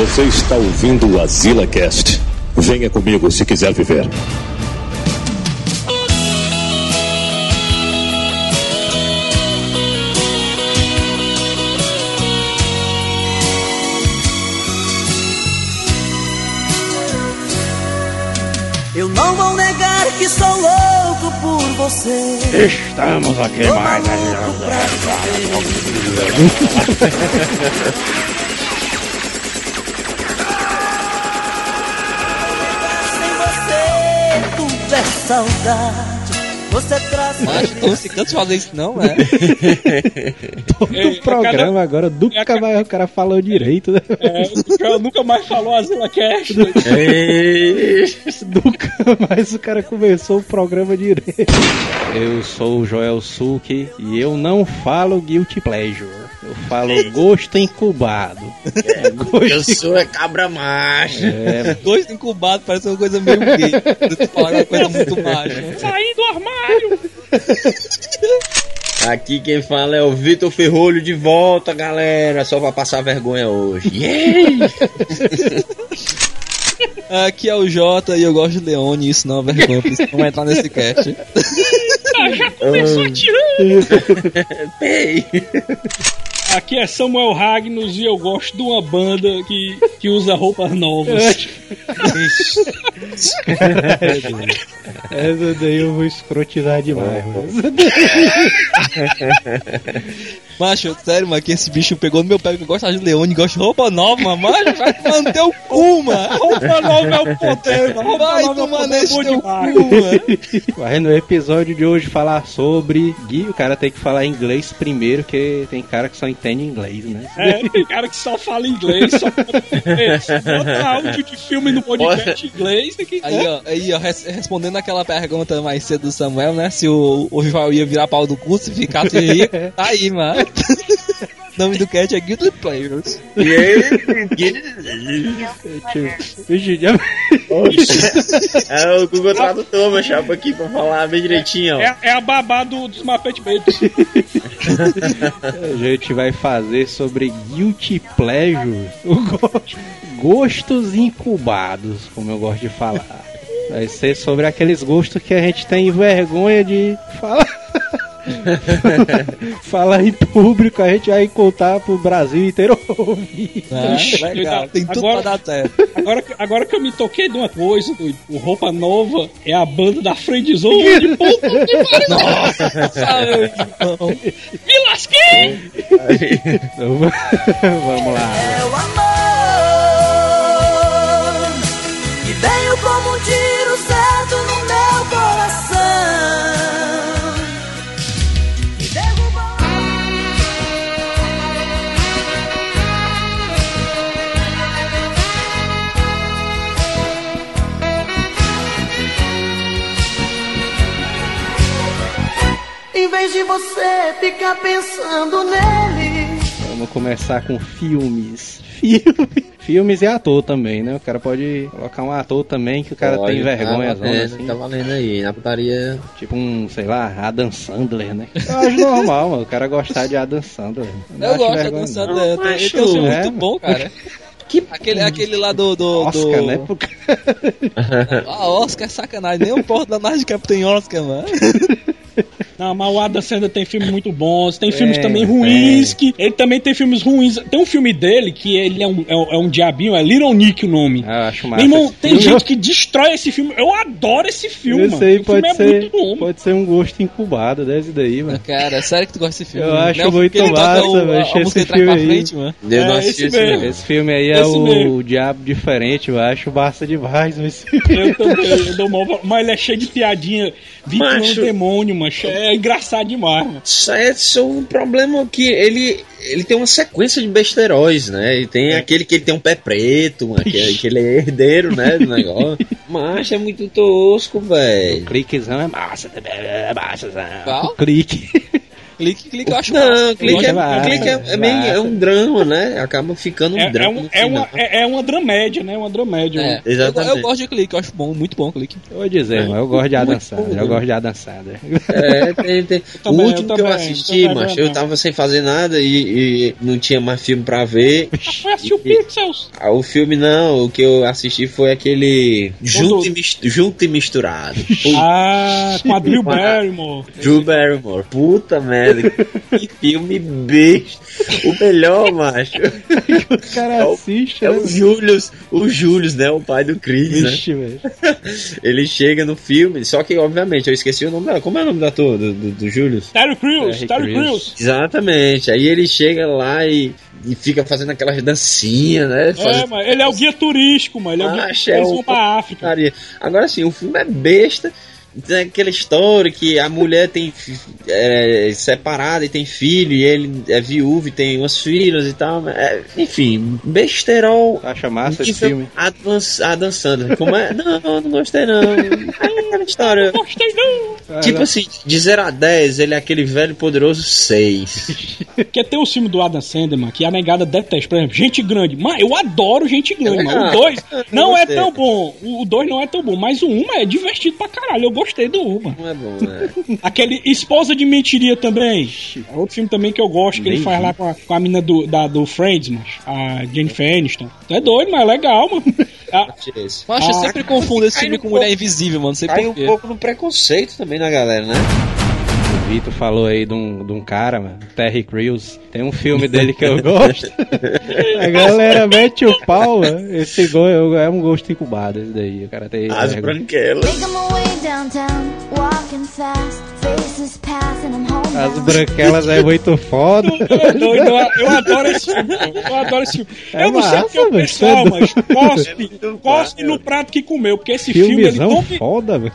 Você está ouvindo o Azila Cast. Venha comigo se quiser viver. Eu não vou negar que sou louco por você. Estamos aqui mais. saudade. Você traz Mas não se cansa de fazer isso, não, é? Todo Ei, o programa agora, nunca cada- mais o cara falou direito, né? É, o cara nunca mais falou Azila Cast. Nunca mais o cara começou o programa direito. Eu sou o Joel Suki e eu não falo guilty pleasure. Eu falo gosto incubado. É, gosto Eu sou a cabra macho. É, Gosto incubado parece uma coisa meio gay. Falar uma coisa muito macha. Saí do armário. Aqui quem fala é o Vitor Ferrolho de volta, galera. Só pra passar vergonha hoje. Yeah! Aqui é o Jota e eu gosto de Leone, isso não é vergonha, por isso não vai entrar nesse cast. Ah, já começou. Aqui é Samuel Ragnos e eu gosto de uma banda que, que usa roupas novas. essa daí eu vou escrotizar demais, mano. Macho, sério, mano, que esse bicho pegou no meu pé que eu gosto de Leone, gosto de roupa nova, mano. Macho, vai manter o cu, mano. Roupa é o poder. Roupa Vai é tomar poder nesse teu cu, mano. Vai no episódio de hoje falar sobre Gui, o cara tem que falar inglês primeiro, que tem cara que só entende inglês, né? É, tem cara que só fala inglês, só bota, bota áudio de filme no podcast em inglês. Tem que, Aí, ó, aí, ó, res- respondendo aquela pergunta mais cedo do Samuel, né? Se o, o rival ia virar pau do cu, se ficasse rico, tá aí, mano. O nome do cat é Guilty Players. Já- É o Google Tradutor, meu chapa, aqui pra falar bem direitinho, ó. É, é a babá do, dos Muppet Babies. A gente vai fazer sobre guilty pleasures, gostos incubados, como eu gosto de falar. Vai ser sobre aqueles gostos que a gente tem vergonha de falar. falar em público, a gente vai contar pro Brasil inteiro ouvir. Ixi, legal, tem tudo agora- pra dar certo. Agora, que- agora que eu me toquei de uma coisa, doido, o Roupa Nova é a banda da Friendzone de pariu. Sabe, irmão? Me lasquei! Então, Vamos lá. É o amor que veio como um tiro certo vez de você ficar pensando nele. Vamos começar com filmes. Filme. Filmes e ator também, né? O cara pode colocar um ator também que o cara Pode, tem vergonha, Tá valendo, assim. tá valendo aí. Na putaria. Tipo um, sei lá, Adam Sandler, né? Eu acho normal, mano. O cara gostar de Adam Sandler. Não Eu acho gosto da vergonha, dança não. dele. Tem- Ele tem um filme é, muito bom, cara. Aquele, aquele lá do. do, Oscar, do... né? Pro Ah, Oscar é sacanagem. Nem o porta da Nardcap tem Oscar, mano. Não, mas o Adam Sandler tem filmes muito bons, tem filmes É, também ruins, que ele também tem filmes ruins. Tem um filme dele que ele é um, é um, é um diabinho, é Little Nick o nome. Ah, eu acho Meu massa. irmão, tem filme. gente que destrói esse filme. Eu adoro esse filme, Eu mano. sei, o pode filme é ser, muito bom. pode ser um gosto incubado desse daí, mano. Cara, sério que tu gosta desse filme? Eu mano? acho é muito massa, velho. A, a Esse filme aí. frente, mano. Deus É, não esse mesmo. Esse filme aí é Esse o mesmo. Diabo Diferente, eu acho massa demais. Esse Eu também, eu dou mó val- mas ele é cheio de piadinha. Vítima é um Macho. demônio, mano. É engraçado demais, mano. Isso é só um problema que ele, ele tem uma sequência de besteiróis, né? E tem aquele que ele tem um pé preto, mano, que, é- que ele é herdeiro, né, do negócio. Mas é muito tosco, O velho. cliquezão é massa, é massa. Qual? O clique. Clique, clique, eu acho Não, massa. clique, é, massa, clique é, é, meio, é um drama, né? Acaba ficando um É, é, drama. um- no é uma, final. é, é uma dramédia, né? Uma dramédia. É, eu, Exatamente. eu gosto de clique, eu acho bom, muito bom clique. Eu vou dizer, mas eu gosto de Adam Sandler. Eu né? gosto de Adam Sandler. É, tem, tem. também, o último eu que eu assisti, também, mas também. eu tava sem fazer nada e, e não tinha mais filme pra ver. Foi assistir o Pixels. Ah, O filme não, o que eu assisti foi aquele Junto, e, mis- Junto e Misturado. Ah, com a Drew Barrymore. Drew Barrymore. Puta merda. Que filme besta. O melhor, macho. O cara assiste, É né? o Julius. O Julius, né? O pai do Chris, né? Velho. Ele chega no filme, só que, obviamente, eu esqueci o nome dela. Como é o nome da ator do, do, do Julius? Terry Crews, Terry Crews. Exatamente. Aí ele chega lá e, e fica fazendo aquelas dancinhas, né? É, Fazendo- mas ele é o guia turístico, mano. Ele é o guia é vão o- pra África. Agora sim, o filme é besta. Tem aquela história que a mulher tem é, separada e tem filho, e ele é viúvo e tem umas filhas e tal. É, enfim, besterol. Acha massa esse filme? Adam, Adam Sandler. Como é? Não, não gostei não. É aquela história. Gostei não. Tipo assim, de 0 a 10, ele é aquele velho poderoso 6. Porque tem o filme do Adam Sandler, que a negada detesta. Por exemplo, Gente Grande. Mano, eu adoro Gente Grande, É mano. O legal. 2 Eu não é tão bom. O 2 não é tão bom, mas o 1 um é divertido pra caralho. Eu gostei do 1, mano. Não é bom, né? Aquele Esposa de Mentiria também. É outro filme também que eu gosto, que ele Nem faz lá com a, com a mina do, da, do Friends, mano. A Jennifer Aniston. Tu é doido, mas é legal, mano. Ah. Mas eu Ah, sempre confundo esse filme um com pouco- Mulher Invisível, mano. Não sei Cai um pouco no preconceito também na galera, né? O Vitor falou aí de um, de um cara, mano, Terry Crews. Tem um filme dele que eu gosto. A galera mete o pau, mano. Esse go é um gosto incubado, esse daí. O cara tem. As vergonha. branquelas. As branquelas é muito foda. é doido, eu, eu adoro esse filme. Eu adoro esse filme. É eu não sei massa, porque o pessoal, é mas cospe, cospe massa. no prato que comeu. Porque esse filme, ele, Filmezão domi- foda, velho.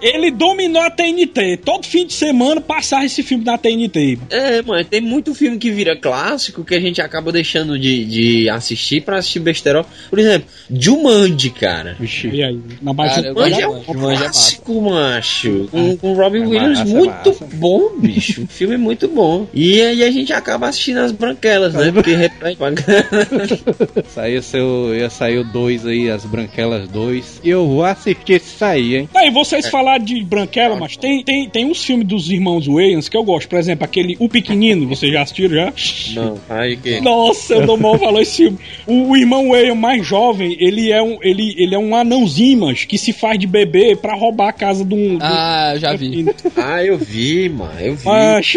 ele dominou a TNT. Todo fim de semana passava esse filme na TNT. mano. É, mano, tem muito filme que vira clássico que a gente acaba deixando de, de assistir pra assistir besterol. Por exemplo, Jumanji, cara. Vixe. E aí, na base Cara, Jumanji é de um Jumanji é clássico, macho. Com, com Robin É Williams, massa, é muito massa. bom, bicho. O filme é muito bom. E aí a gente acaba assistindo as branquelas, né? Porque repete pra Saiu seu. Ia sair o 2 aí, as branquelas 2. E eu vou assistir esse aí, hein? Aí vocês falaram de Branquela, mas tem, tem, tem uns filmes dos irmãos Wayans que eu gosto. Por exemplo, aquele O Pequenino, vocês já assistiram já? Não, aí que. Nossa, o Domol falou esse filme. O, o irmão Wayne mais jovem, ele é um, ele, ele é um anãozinho, mas, que se faz de bebê pra roubar a casa de um. Ah, eu já vi. Ah, eu vi, mano, eu vi.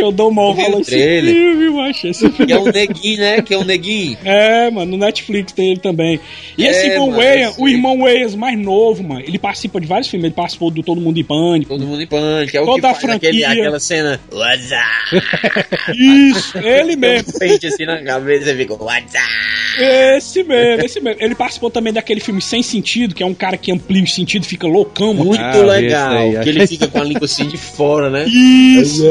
O Domol Eu vi falou o esse filme, macho. Esse filme. Que é um neguinho, né? Que é um neguinho. É, mano, no Netflix tem ele também. E É, esse irmão mano, Wayans, esse- o irmão Wayans mais novo, mano, ele participa de vários filmes. Ele participou do Todo Mundo em Pânico. Todo mundo em pânico. É o Toda que a faz aquele, franquia. Cena. What's up? Isso, ele mesmo. Um pente assim na cabeça e fica. What's up? Esse mesmo, esse mesmo. Ele participou também daquele filme Sem Sentido, que é um cara que amplia o sentido, fica loucão, mano. Muito Ah, eu legal. que ele fica com a língua assim de fora, né? Isso!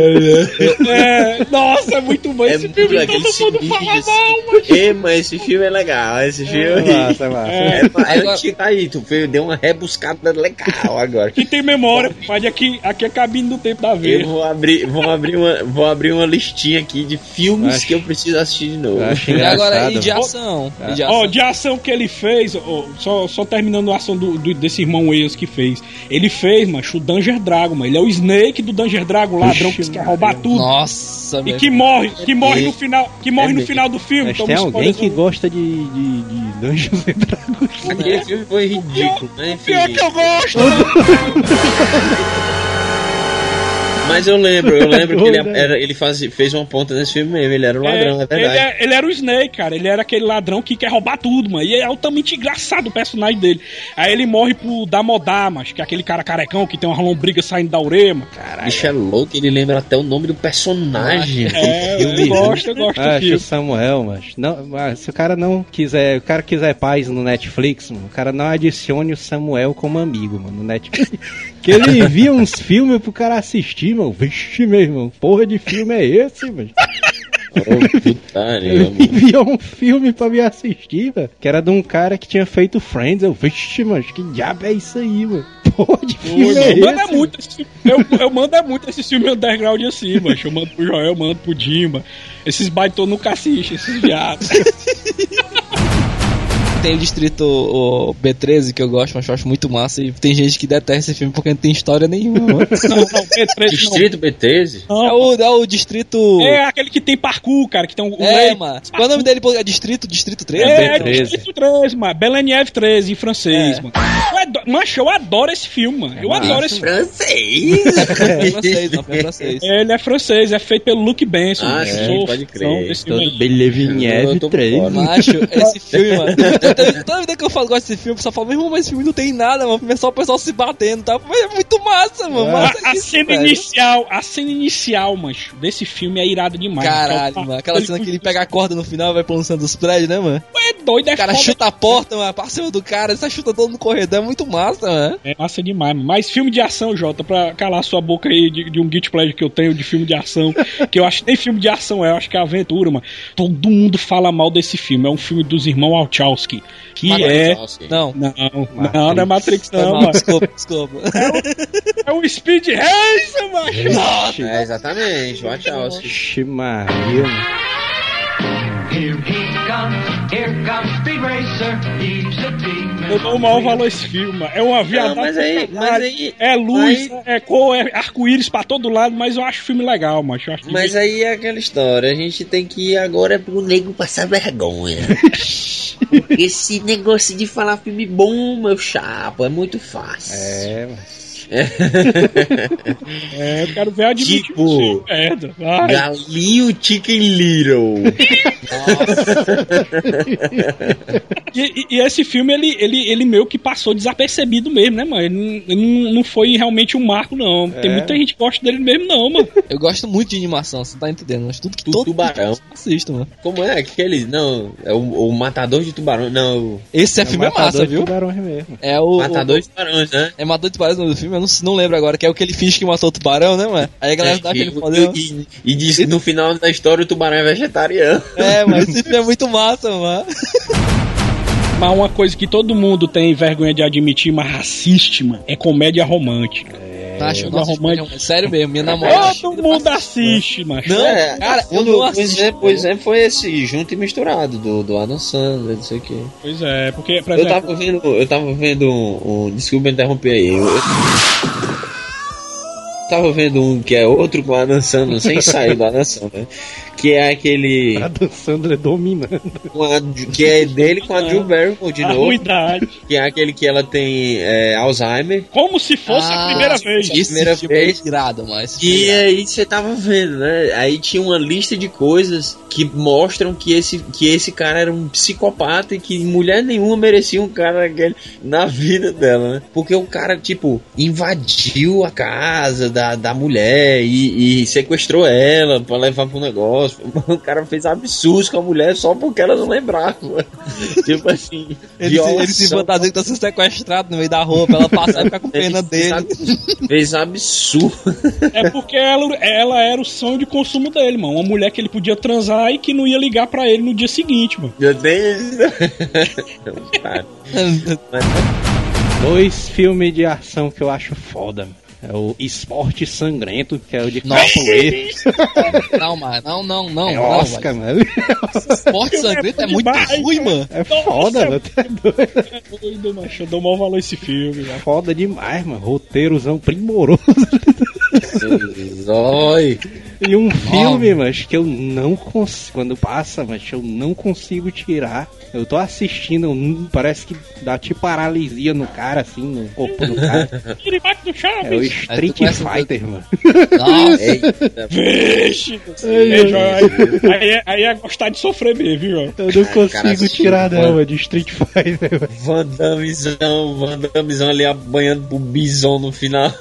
É, nossa, é muito bom. É Esse muito filme legal. todo mundo fala mal, assim. mas... Ei, mas esse filme é legal. Esse filme É massa, é massa. É, é antigo, tá aí, tu deu uma rebuscada legal agora. Que tem memória, mas aqui, aqui é cabine do tempo da Eu veia. vou abrir, vou abrir uma, vou abrir uma listinha aqui de filmes Acho- que eu preciso assistir de novo. E agora, e de ação? E de Ó, ação? de ação que ele fez, ó, só, só terminando a ação do, do- desse irmão Wales que fez. Ele fez, macho, o Danger Dragon, mano. Ele é o Snake do Danger Dragon, ladrão que quer roubar tudo. Nossa, E que morre, que morre no final, que morre no final do filme. Mas tem alguém que gosta de, de, de Dungeons and Dragons. Aquele filme foi ridículo, né? Pior que eu gosto. Mas eu lembro, eu lembro que ele, né? era, ele faz, fez uma ponta nesse filme mesmo, ele era o ladrão, é, ele, verdade. é- ele era o Snake, cara. Ele era aquele ladrão que quer roubar tudo, mano. E é altamente engraçado o personagem dele. Aí ele morre pro Damodar, mas que é aquele cara carecão que tem uma lombriga saindo da orelha, mano. Bicho é louco, ele lembra até o nome do personagem. É, do filme. eu gosto, eu gosto do Acho filme. o Samuel, mas não, mas se o cara não quiser, o cara quiser paz no Netflix, mano, o cara não adicione o Samuel como amigo, mano, no Netflix. que ele envia uns filmes pro cara assistir, mano. Vixe, meu irmão, porra de filme é esse, putaria, Ele enviou um filme pra me assistir, velho. Que era de um cara que tinha feito Friends. Eu, vixe, mano, que diabo é isso aí, mano? porra de filme é mano, manda esse? muito esse. Eu, eu mando é muito esse filme underground assim, mano. Eu mando pro Joel, eu mando pro Dima. Esses baitão nunca assistem, esses viados. Tem o distrito o B13 que eu gosto, mas eu acho muito massa. E tem gente que detesta esse filme porque não tem história nenhuma. Não, não, B13 Distrito B13? não. é, o, é o distrito. É aquele que tem parkour, cara, que tem um. É, mano. Qual é o nome dele? É Distrito? Distrito 13? É, B13. Distrito 13, mano. Beleniev 13, em francês, É. mano. Eu adoro, mancho, eu adoro esse filme, mano. Eu adoro esse filme. Francês! É francês, não, é francês. Ele é francês, é feito pelo Luke Benson. Ah, mano. sim, pode crer. filme Todo aí. Belevinhev Eu tô por 3. fora. Macho, esse filme, mano. Toda, toda vida que eu falo gosto desse filme, o pessoal fala, meu irmão, mas esse filme não tem nada, mano. É só o pessoal se batendo, tá? Mas é muito massa, mano. Massa A, a isso, cena velho. inicial, a cena inicial, mancho, desse filme é irada demais. Caralho, Porque é o- mano. Aquela cena que ele pega a corda no final e vai pulando dos prédios, né, mano? É doido, é O cara foda. chuta a porta, mano, pra cima do cara, você chuta todo no corredor, é muito massa, mano. É massa demais, mano. Mas filme de ação, Jota, pra calar sua boca aí de, de um guilty pleasure que eu tenho de filme de ação, que eu acho que nem filme de ação é, eu acho que é aventura, mano. Todo mundo fala mal desse filme. É um filme dos irmãos Wachowski, que é... Não. Não, não, não é Matrix não, mano. desculpa, desculpa. É o Speed Racer, mano. É, exatamente, watch out. Vixe Maria. Here he comes, here comes Speed Racer, demon. Eu dou o maior valor a esse filme, mano. É uma viadagem. mas aí- mas aí- É luz, aí- é cor, é arco-íris pra todo lado, mas eu acho o filme legal, mano. Mas aí é aquela história, a gente tem que ir agora pro nego passar vergonha. Esse negócio de falar filme bom, meu chapo, é muito fácil. É, mas... É, eu quero ver admitir Tipo- merda. Galinho Chicken Little. E, e- e esse filme, ele, ele, ele meio que passou desapercebido mesmo, né, mano? Ele, não, ele não, não foi realmente um marco, não. Tem É. muita gente que gosta dele mesmo, não, mano. Eu gosto muito de animação, você tá entendendo? Mas tudo que Tu- todo tubarão. mundo assiste, mano. Como é aquele? Não, é o, o Matador de Tubarão. Não, o Esse é, filme é Matador massa, de viu? tubarões mesmo. É o. Matador o- de Tubarões, né? É Matador de Tubarões o nome do filme, eu não, não lembro agora, que é o que ele finge que matou o tubarão, né, mano? Aí a galera dá aquele e, poder. e, e diz que no final da história o tubarão é vegetariano. É, mas esse filme é muito massa, mano. Mas uma coisa que todo mundo tem vergonha de admitir, mas assiste, mano, é comédia romântica. Acho, é nossa, romântico. é sério mesmo, minha namorada. Todo mundo assite, mano. Não, É, cara, eu não Pois assisto. é, pois é, foi esse junto e misturado do, do Adam Sandler, não sei o que. Pois é, porque, por Eu exemplo, tava vendo, eu tava vendo um, um desculpa interromper aí. Eu, eu tava vendo um que é outro com o Adam Sandler, sem sair do Adam Sandler, que é aquele Adam Sandler dominando. a- que é dele com a Drew Barrymore de a novo, ruindade. que é aquele que ela tem é, Alzheimer. Como se fosse a Ah, primeira vez. Esse Primeira filme vez. é irado, mas. E aí você tava vendo, né? Aí tinha uma lista de coisas que mostram que esse, que esse cara era um psicopata e que mulher nenhuma merecia um cara daquele na vida dela, né? Porque o cara, tipo, invadiu a casa da, da mulher e, e sequestrou ela pra levar pro negócio. O cara fez absurdos com a mulher só porque ela não lembrava. tipo assim, Ele, se- ele se fantasia que tá sendo sequestrado no meio da rua pra ela passar e ficar com pena Ele dele. fez- absurdo. É porque ela, ela era o sonho de consumo dele, mano. Uma mulher que ele podia transar e que não ia ligar pra ele no dia seguinte, mano. Eu tenho. Dois filmes de ação que eu acho foda. mano. É o Esporte Sangrento, que é o de capoeira. Não, mano, não, não, não. É não, Oscar, velho. mano. Esporte sangrento é muito demais, ruim, cara. mano. É foda, mano. Tá doido. É doido, macho. Eu dou mal valor a esse filme, mano. Foda demais, mano. Roteirozão primoroso. Zói. E um filme, mas que eu não consigo. Quando passa, mas eu não consigo tirar. Eu tô assistindo, hum, parece que dá tipo paralisia no cara, assim, no corpo do cara. Tira embaixo do É o. Street Fighter, mano. Nossa, Eita, Vixe. É, João, aí, aí, é- aí é gostar de sofrer mesmo, viu? Eu não consigo cara, tirar, não, mano, de Street Fighter, mano. Van Dammezão, Van Dammezão ali apanhando pro Bison no final.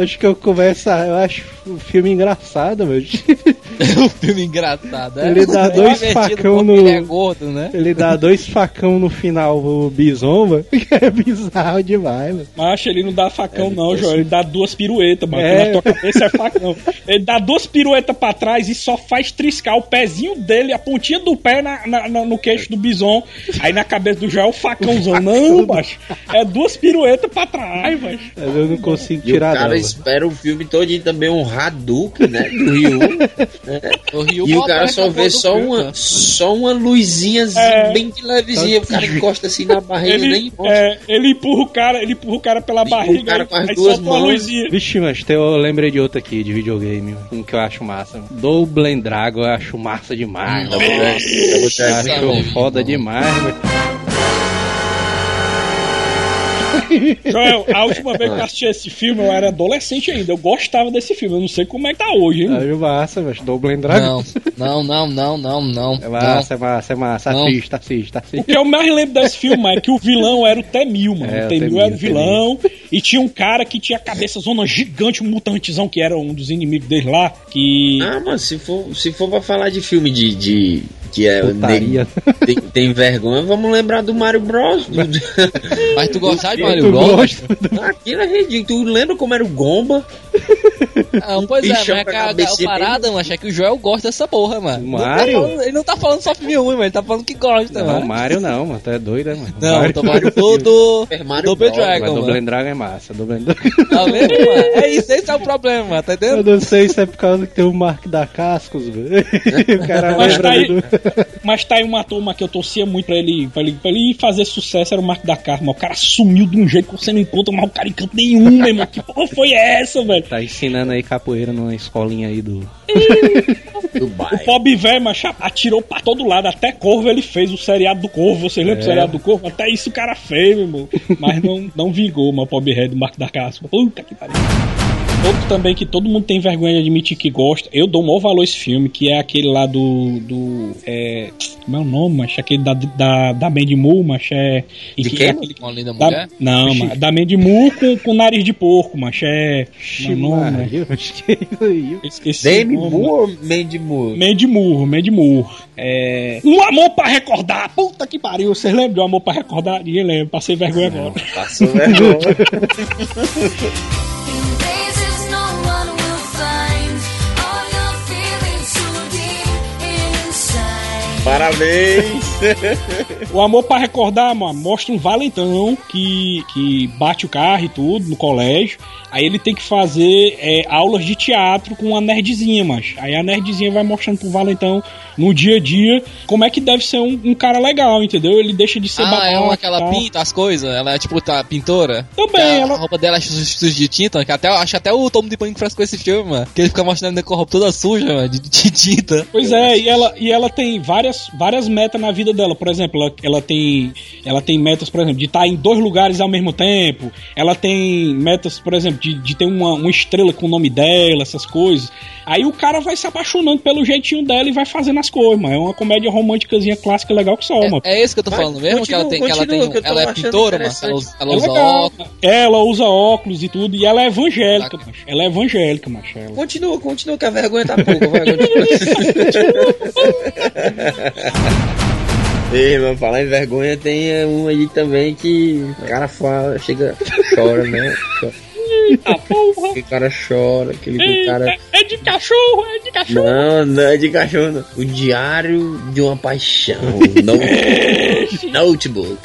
Acho que eu começo a. Eu acho o filme engraçado, mano. o filme engraçado, é? Ele dá É dois facão no- Ele é gordo, né? Ele dá dois facão no final do Bizomba, que é bizarro demais, mano. Macho, ele não dá facão, não, João. Ele dá duas piruetas, mano. É. Na tua cabeça é facão. Ele dá duas piruetas pra trás e só faz triscar o pezinho dele, a pontinha do pé na, na- na- no queixo do bison. Aí na cabeça do João é o facãozão. Não, macho. É duas piruetas pra trás, macho. Mas eu não consigo E o tirar cara dela. espera o filme todinho também, um Hadouken, né? Do Ryu. O Ryu E o cara só vê do só uma, né? só uma luzinhazinha É. bem de levezinha. O cara encosta assim na barriga Ele, nem é, ele empurra o cara, ele empurra o cara pela o barriga cara com as aí duas solta uma mãos. luzinha. Vixe, mas eu lembrei de outro aqui, de videogame, um que eu acho massa. Double Dragon eu acho massa demais. Double Dragon. Acho foda demais, velho. Joel, a última vez que eu assisti esse filme, eu era adolescente ainda. Eu gostava desse filme. Eu não sei como é que tá hoje, hein? Acho massa, velho. Double Dragon. Não, não, não, não, não, não. É massa, é massa, é massa. Não. Assista, assista, O assista. que eu mais lembro desse filme é que o vilão era o Temil, mano. É, o o Temil Temil, era o vilão. Temil. E tinha um cara que tinha a cabeça zona gigante, um mutantezão, que era um dos inimigos dele lá. Que. Ah, mas se for, se for pra falar de filme de. de que é Putaria. tem, tem vergonha, vamos lembrar do Mario Bros. Do- Mas tu gostava de Mario Bros? Aquilo é ridículo. Tu lembra como era o Gomba? Não, pois é, mas bichão é que a a, a parada, mano, é que o Joel gosta dessa porra, mano. Não tá Mario? falando- ele não tá falando só filme ruim, mano, ele tá falando que gosta, Não, mano. Mario não, mano. Tu é doido, mano? Não, Mario. eu tô falando do, do Mario Double. Mas Dragon, Double mano. and Dragon é massa. Double Dragon. Tá vendo, mano? É isso, esse é o problema, mano, tá Eu entendendo? não sei se é por causa que tem o Mark da Cascos, velho. O cara Mas tá, aí, do... mas tá aí uma turma que eu torcia muito pra ele, pra ele, pra ele fazer sucesso, era o Marco da Karma. O cara sumiu de um jeito que você não encontra mais o cara em canto nenhum, meu irmão. Que porra foi essa, velho? Tá ensinando aí capoeira numa escolinha aí do... Do O bairro. pobre velho, mas atirou pra todo lado. Até Corvo ele fez o seriado do Corvo. Vocês lembram do É. seriado do Corvo? Até isso o cara fez, meu irmão. Mas não, não vingou, mas o pobre Red do Marco da Caspa. Puta que pariu. Outro também que todo mundo tem vergonha de admitir que gosta. Eu dou o maior valor a esse filme, que é aquele lá do. do é, como é o nome, mas Aquele da, da, da Mandy Moore, mas é. De que- quem? aquele- Uma linda da- mulher. não, mas da Mandy Moore com, com nariz de porco, mas é. Como é o nome, mas- é aí. Esqueci. nome, Moore ou Mandy Moore? Mandy Moore, Mandy Moore. É... Um amor pra recordar. Puta que pariu. Vocês lembram de um amor pra recordar? Ninguém lembra. Passei vergonha agora. Passou vergonha. Parabéns. O amor pra recordar, mano, mostra um valentão que, que bate o carro e tudo no colégio. Aí ele tem que fazer é, aulas de teatro com uma nerdzinha, mas Aí a nerdzinha vai mostrando pro valentão no dia a dia como é que deve ser um, um cara legal, entendeu? Ele deixa de ser Ah, é babaca uma que ela pinta as coisas? Ela é tipo tá, pintora? Também, a, ela- a roupa dela é su- suja de tinta, que até, acho até o Tom de Pânico faz com esse filme, mano. Que ele fica mostrando a roupa toda suja, mano, de, de tinta. Pois é, e ela, e ela tem várias, várias metas na vida dela. Por exemplo, ela, ela tem ela tem metas, por exemplo, de estar em dois lugares ao mesmo tempo. Ela tem metas, por exemplo, de, de ter uma, uma estrela com o nome dela, essas coisas. Aí o cara vai se apaixonando pelo jeitinho dela e vai fazendo as coisas, mano. É uma comédia românticazinha clássica legal que só, mano. É, é isso que eu tô Vai, falando mesmo, que ela tem, que ela tem, continua, que eu tô ela é pintora, mano. Ela, interessante. usa- ela É usa legal. óculos. Ela usa óculos e tudo, e ela é evangélica, macho. Ela é evangélica, macho. Ela. Continua, continua, que a vergonha tá pouco. Vai, continua. Ei, mas falar em vergonha, tem é, um aí também que o cara fala, chega, chora, né? Chora. Eita porra! Aquele cara chora, aquele que o cara. Eita, é de cachorro, é de cachorro! Não, não é de cachorro, não. O Diário de uma Paixão. Note- Notebook.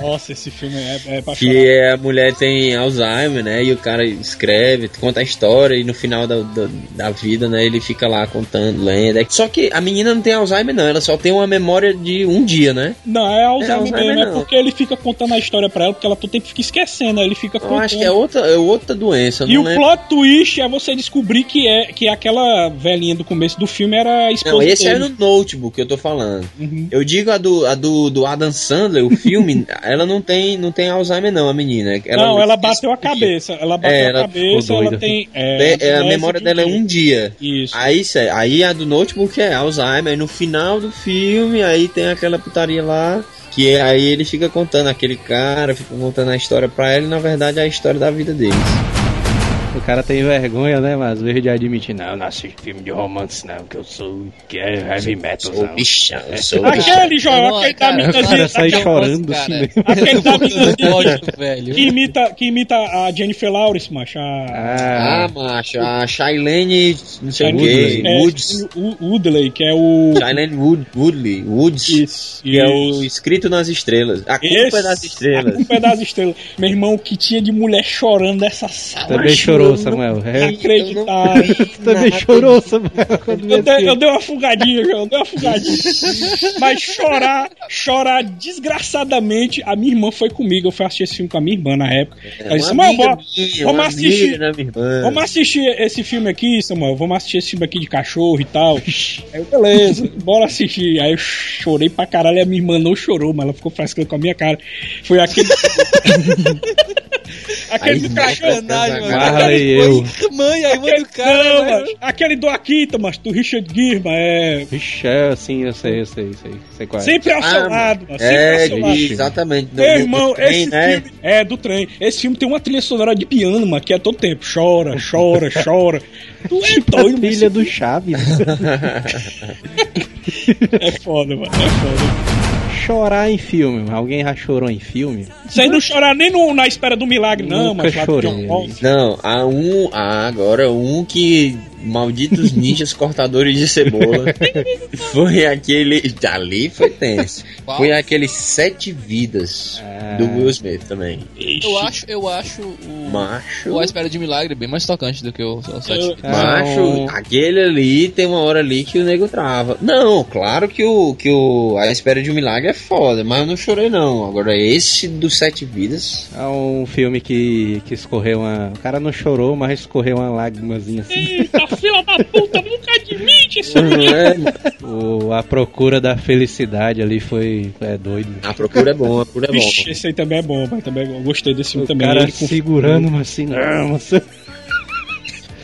Nossa, esse filme é, é chorar. Que é, a mulher tem Alzheimer, né? E o cara escreve, conta a história e no final da, da, da vida, né? Ele fica lá contando, lendo. É- Só que a menina não tem Alzheimer, não. Ela só tem uma memória de um dia, né? Não, é Alzheimer, É Alzheimer, mesmo, é não. porque ele fica contando a história pra ela, porque ela todo tempo fica esquecendo, aí ele fica Eu contando. acho que é outra, é outra doença. E o lembro. plot twist é você descobrir que é que aquela velhinha do começo do filme era a esposa Não, esse é dele. no Notebook que eu tô falando. Uhum. Eu digo a do, a do, do Adam Sandler, o filme, ela não tem, não tem Alzheimer, não, a menina. não, ela bateu a cabeça. Ela bateu É, a ela cabeça, ficou ela tem. É, É, é, a memória de dela é um dia. Isso. Aí, aí a do Notebook é Alzheimer. Aí no final do filme, aí tem aquela putaria lá. Que aí ele fica contando, aquele cara fica contando a história pra ela e na verdade é a história da vida deles. O cara tem vergonha, né? Mas às vezes de admitir, não, eu não assisto filme de romance, não, que eu sou que é heavy metal. Sou não. bichão, sou bichão. Aquele, Joel, Não, aquele da cara sai aquele- chorando Cara, assim. Aquele da velho. que imita, que imita a Jennifer Lawrence, macho. A... Ah, Ah, macho, a Shailene, não sei o Woodley. que, É, Woods. o Woodley, que é o. Shailene Wood, Woodley, Woods, Isso. que é o escrito nas estrelas. A culpa Esse- é das A estrelas. culpa é das estrelas. Meu irmão, que tinha de mulher chorando nessa sala. também chorou, Samuel. É, Inacreditável. também chorou, Samuel. Eu dei, esse eu dei uma fugadinha, João, eu dei uma fugadinha. Mas chorar, chorar desgraçadamente. A minha irmã foi comigo, eu fui assistir esse filme com a minha irmã na época. Ela disse, "Samuel, bora- vamos assistir. Vamos assistir esse filme aqui, Samuel. Vamos assistir esse filme aqui de cachorro e tal. Aí eu, beleza, bora assistir. Aí eu chorei pra caralho e a minha irmã não chorou, mas ela ficou frescando com a minha cara. Foi aquele. aquele Aí, do cachorro. Mano. E eu. Mãe, aí Aquele, o cara. não, mas aquele do Akita, mas do Richard Gere, mas é. Vixe, é assim, eu sei, eu sei, eu sei. sei qual é. Sempre ao seu Ah, lado, mano. Sempre É, ao seu lado. exatamente. Meu irmão, trem, esse né? filme é do trem. Esse filme tem uma trilha sonora de piano, mano, que é todo tempo. Chora, chora, chora. Tu é Tipo a doido, mano. trilha do Chaves. É foda, mano. É foda. Chorar em filme. Alguém já chorou em filme? Sem não chorar nem no- na espera do milagre, não, Nunca mas lá do chorei. John Paul. Não, há um. Há agora um que. Malditos ninjas cortadores de cebola. foi aquele. Ali foi tenso. Qual? Foi aquele Sete Vidas Ah. do Will Smith também. Eu acho, eu acho o. Macho. O A Espera de Milagre bem mais tocante do que o, o 7. Eu- Macho, um- aquele ali tem uma hora ali que o nego trava. Não, claro que o que o A Espera de um Milagre é foda, mas eu não chorei não. Agora esse do Sete Vidas. É um filme que, que escorreu uma. O cara não chorou, mas escorreu uma lágrimazinha assim. Eita, filha da puta, nunca admite esse filme. É, O, a procura da felicidade ali foi. É doido. a procura é bom, a procura é bom. Vixe, esse aí também é bom, mas também é bom. Gostei desse filme O também. cara Ele com- segurando, mas assim, não, você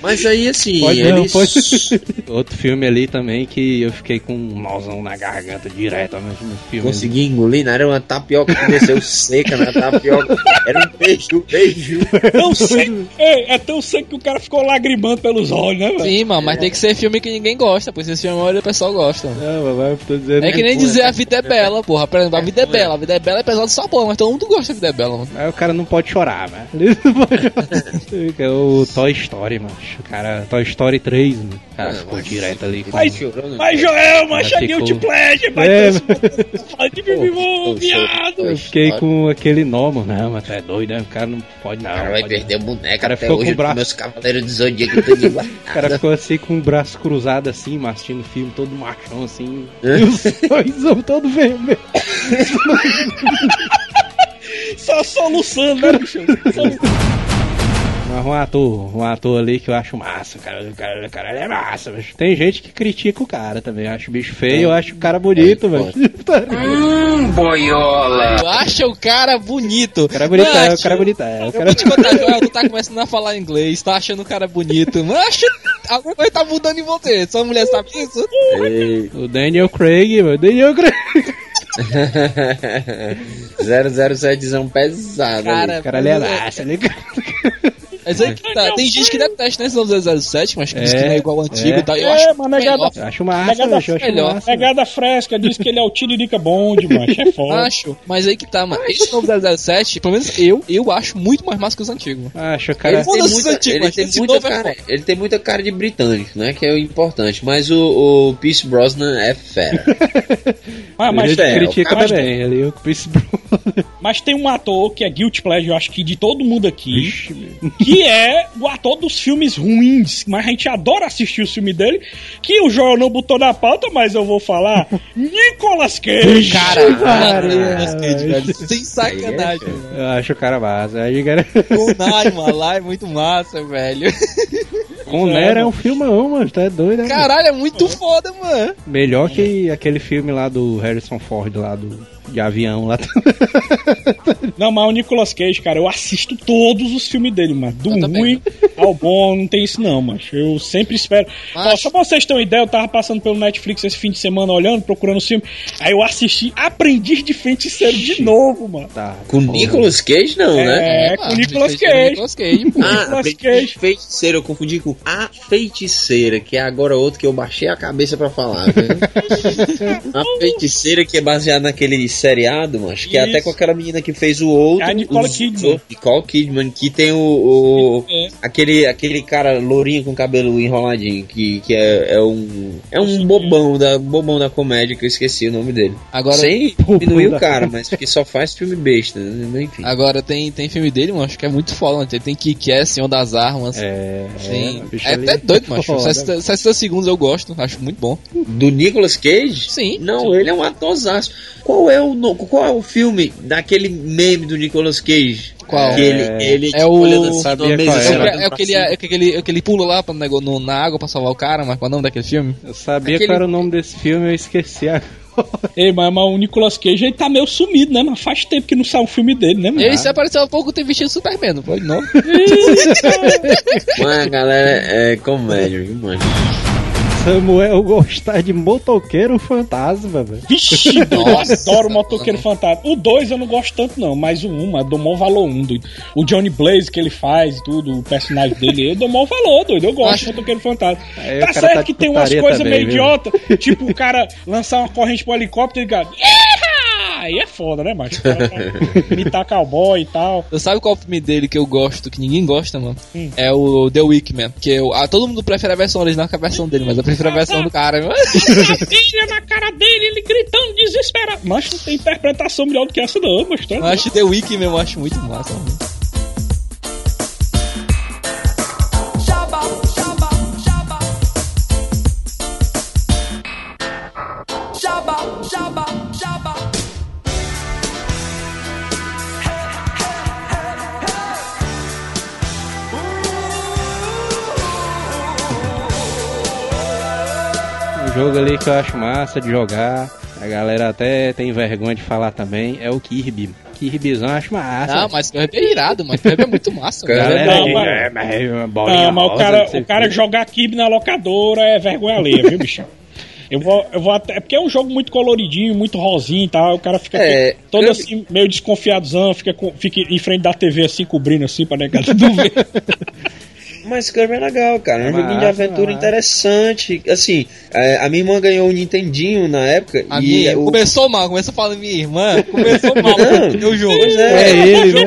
Mas aí assim, pode não, eles. pode. Outro filme ali também que eu fiquei com um nozão na garganta direto no no filme. Consegui engolir, não era uma tapioca que desceu seca na tapioca. Era um beijo, beijo. Tão seco, Ei, é tão seco que o cara ficou lagrimando pelos olhos, né, velho? Sim, mano, mas tem que ser filme que ninguém gosta, pois esse filme a maioria do pessoal gosta. mano. Não, mas eu tô dizendo É que nem pô, dizer é a vida é bela, porra. Por exemplo, a vida é bela, a vida é bela é pesado só porra, mas todo mundo gosta da vida é bela, mano. Aí o cara não pode chorar, mano. Ele não pode chorar. É o Toy Story, mano. O cara, Toy Story 3, mano. O cara Ah, ficou direto ali. com- Mas-. Mas Joel, o ficou- Pleasure, mas É, Pô, viado. Eu fiquei com aquele nó, mano. Não, mas tu é doido, né? O cara não pode não. O cara vai pode perder o boneco cara até ficou com hoje o braço- com meus cavaleiros de zodíaco tudo O cara ficou assim com o braço cruzado assim, assistindo o filme todo machão assim. É. E os sorrisão todo vermelho. Só soluçando, né, bicho? Soluçando. Mas um ator, um ator ali que eu acho massa, o cara, o cara, o cara ele é massa, mas tem gente que critica o cara também. Eu acho o bicho feio, eu acho o cara bonito, É, velho. Tu acha o cara bonito. O cara é bonito, é, o cara é bonito, é. O Eu cara vou te contar, Joel, tu tá começando a falar inglês, tá achando o cara bonito. Macho, alguma coisa tá mudando em você. Sua mulher sabe disso? Ei, O Daniel Craig, mano. Daniel Craig. 007zão pesado. Cara, O cara ele é massa, né? Mas aí que tá. Tem gente que detesta né, esse novo 007, mas que diz É, que não é igual ao antigo é. e tal. Eu É, acho mas negada- acho massa, eu acho melhor. massa. Pegada fresca, diz que ele é o Tiririca Bond, macho. É foda. Acho, mas aí que tá, mano. Esse novo 007, pelo menos eu, eu acho muito mais massa que os antigos. mano. Acho, cara. Ele tem, muita, os antigos, ele, mas tem muita é cara, ele tem muita cara de britânico, né? Que é o importante. Mas o, o Pierce Brosnan é fera. Ah, A mas, gente é, critica cara- também, ali o Chris Brown. mas tem um ator que é Guilty Pleasure, eu acho que de todo mundo aqui, Vixe, meu. Que é o ator dos filmes ruins, mas a gente adora assistir o filme dele, que o Joel não botou na pauta, mas eu vou falar, Nicolas Cage. Cara, Cara, Nicolas Cage, é. velho. Sem sacanagem, mano. Eu acho o cara massa. Aí, cara... O Naima lá é muito massa, velho. Com Nero é um filmão, mano. Tá doido, né? Caralho, é muito foda, mano. Melhor que aquele filme lá do Harrison Ford, lá do de avião lá. Não, mas o Nicolas Cage, cara, eu assisto todos os filmes dele, mano. Do ruim ao bom, não tem isso não, macho. Eu sempre espero. Macho. Ó, só pra vocês terem uma ideia, eu tava passando pelo Netflix esse fim de semana olhando, procurando o filme. Aí eu assisti Aprendiz de Feiticeiro de novo, mano. Tá. Com Nicolas Cage, não, né? É, com mano, Nicolas feiticeiro Cage. Nicolas Cage, pô. Ah, Nicolas Cage. de Feiticeira, eu confundi com A Feiticeira, que é agora outro que eu baixei a cabeça pra falar, viu? a Feiticeira que é baseada naquele seriado, mano, acho que é até com aquela menina que fez o outro. É a Nicole os- Kidman. Nicole Kidman, que tem o... o- É. aquele, aquele cara lourinho com cabelo enroladinho, que, que é, é um... É um bobão da, bobão da comédia, que eu esqueci o nome dele. Agora, Sem diminuir o cara, mas que só faz filme besta, né? enfim. agora tem, tem filme dele, mano, acho que é muito foda, mano. Tem- Tem Kick-Ass, Senhor das Armas. É, Tem... É ali até doido, macho. foda. 60, 60 segundos eu gosto, acho muito bom. Do Nicolas Cage? Sim. Não, ele é um atorzaço. Qual é o no- qual é o filme daquele meme do Nicolas Cage? Qual? Que ele, ele É o- É, era. assim, o, é, pra aquele, cima. é aquele, é aquele pula lá pra, nego- no, na água pra salvar o cara, mas qual é o nome daquele filme? Eu sabia Aquele- qual era o nome desse filme, eu esqueci agora. Ei, mas, mas o Nicolas Cage ele tá meio sumido, né? Mas faz tempo que não sai um filme dele, né, mano? Ele se apareceu há pouco, tem vestido Superman, não foi? Não. Mas a galera é comédia, viu, mano? Samuel gostar de motoqueiro fantasma, velho. Vixe, Nossa, eu adoro Motoqueiro Fantasma. O 2 eu não gosto tanto, não, mas o 1, um, eu dou maior valor um, doido. O Johnny Blaze que ele faz e tudo, o personagem dele, eu dou maior valor, doido. Eu gosto do Motoqueiro Fantasma. Aí tá certo tá de que tem umas coisas meio viu? idiota, tipo o cara lançar uma corrente pro helicóptero e. Aí é foda, né, macho? O cara tá- Imitar cowboy e tal. Tu sabe qual filme dele que eu gosto, que ninguém gosta, mano? Hum. É o The Wickman. Que eu, ah, todo mundo prefere a versão original que a versão dele, mas eu prefiro a versão do cara. mano. Filha na cara dele, ele gritando desesperado. Mas não tem interpretação melhor do que essa, não, mas tá Eu acho The Wickman, eu acho muito massa. mano. Jogo ali que eu acho massa de jogar. A galera até tem vergonha de falar também. É o Kirby. Kirbyzão eu acho massa. Ah, mas que é irado, mano. Que é muito massa. Galera Não, aí, mas- é, mas é uma bolinha Ah, mas o cara, não o cara jogar Kirby na locadora é vergonha alheia, viu, bichão? Eu vou, eu vou até. É porque é um jogo muito coloridinho, muito rosinho e tal. O cara fica É, aqui todo Kirby- assim, meio desconfiadozão, fica, com, fica em frente da TV assim, cobrindo assim, pra negada não ver. Mas Kirby é legal, cara. É um Massa, joguinho de aventura massa. interessante. Assim, é, a minha irmã ganhou o Nintendinho na época. A e minha, o... Começou mal, começou falando minha irmã, começou mal, Não, deu jogo. pois É é. ele, né?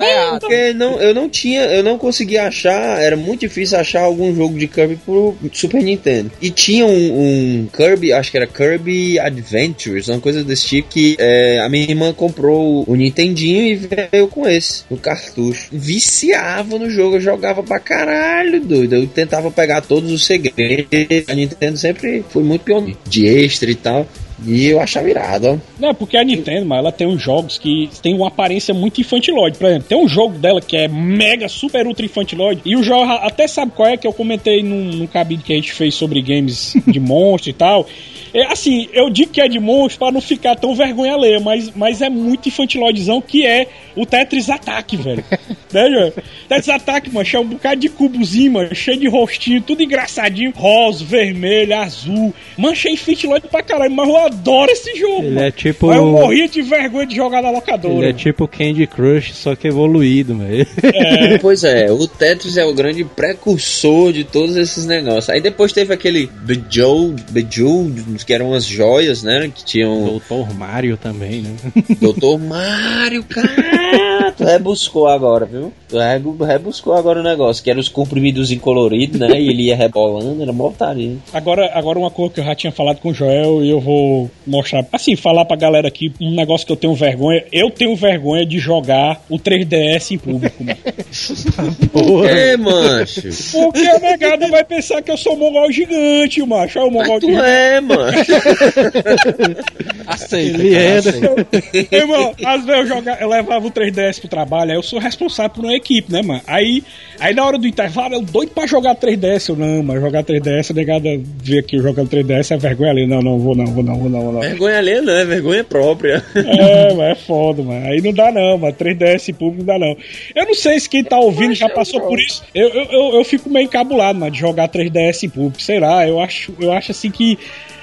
Errado. Porque não, eu não tinha, eu não conseguia achar, era muito difícil achar algum jogo de Kirby pro Super Nintendo. E tinha um, um Kirby, acho que era Kirby Adventures, uma coisa desse tipo, que é, a minha irmã comprou o Nintendinho e veio com esse, no cartucho. Viciava no jogo, eu jogava pra caralho, doido. Eu tentava pegar todos os segredos. A Nintendo sempre foi muito pioneiro, de extra e tal. E eu achava irado, ó. Não, porque a Nintendo, mano, ela tem uns jogos que tem uma aparência muito infantiloide. Por exemplo, tem um jogo dela que é mega, super, ultra infantiloide. E o jogo até sabe qual é, que eu comentei num, num cabide que a gente fez sobre games de monstro e tal. É, assim, eu digo que é de monstro pra não ficar tão vergonha ler, mas, mas é muito infantiloidezão que é o Tetris Attack, velho. né, João? Tetris Attack, mano, é um bocado de cubozinho, mano, cheio de rostinho, tudo engraçadinho, rosa, vermelho, azul. Mancha é infantiloide pra caralho, mas eu adoro esse jogo, Ele mano. é tipo. Mas eu morria de vergonha de jogar na locadora. Ele é tipo Candy Crush, só que evoluído, velho. Pois é, o Tetris é o grande precursor de todos esses negócios. Aí depois teve aquele Bejeweled, Bejeweled, que eram umas joias, né? Que tinham Doutor Mario também, né? Doutor Mário, cara. Tu rebuscou agora, viu? Tu rebu- rebuscou agora o negócio, que eram os comprimidos coloridos, né? E ele ia rebolando, era mortaria. Agora, agora uma coisa que eu já tinha falado com o Joel e eu vou mostrar, assim, falar pra galera aqui um negócio que eu tenho vergonha. Eu tenho vergonha de jogar o 3DS em público, mano. Por quê, mancho? Porque a negada vai pensar que eu sou mongol gigante, macho. É o mongol Mas tu gigante. é, mano. Aceita. Ele cara, é, né? aceita. Irmão, às vezes eu, jogava, eu levava o 3DS pro trabalho, aí eu sou responsável por uma equipe, né, mano? Aí, aí na hora do intervalo, eu doido pra jogar 3DS. Eu, não, mas jogar 3DS, a negada ver aqui jogando 3DS é vergonha ali. Não, não, vou não, vou não, vou não, vou não. Vergonha alheia não, é vergonha própria. É, mas é foda, mano. Aí não dá não, mano. 3DS em público não dá não. Eu não sei se quem tá ouvindo já passou por isso. Eu, eu, eu, eu fico meio encabulado, mano, de jogar 3DS em público. Sei lá, eu acho, eu acho assim que.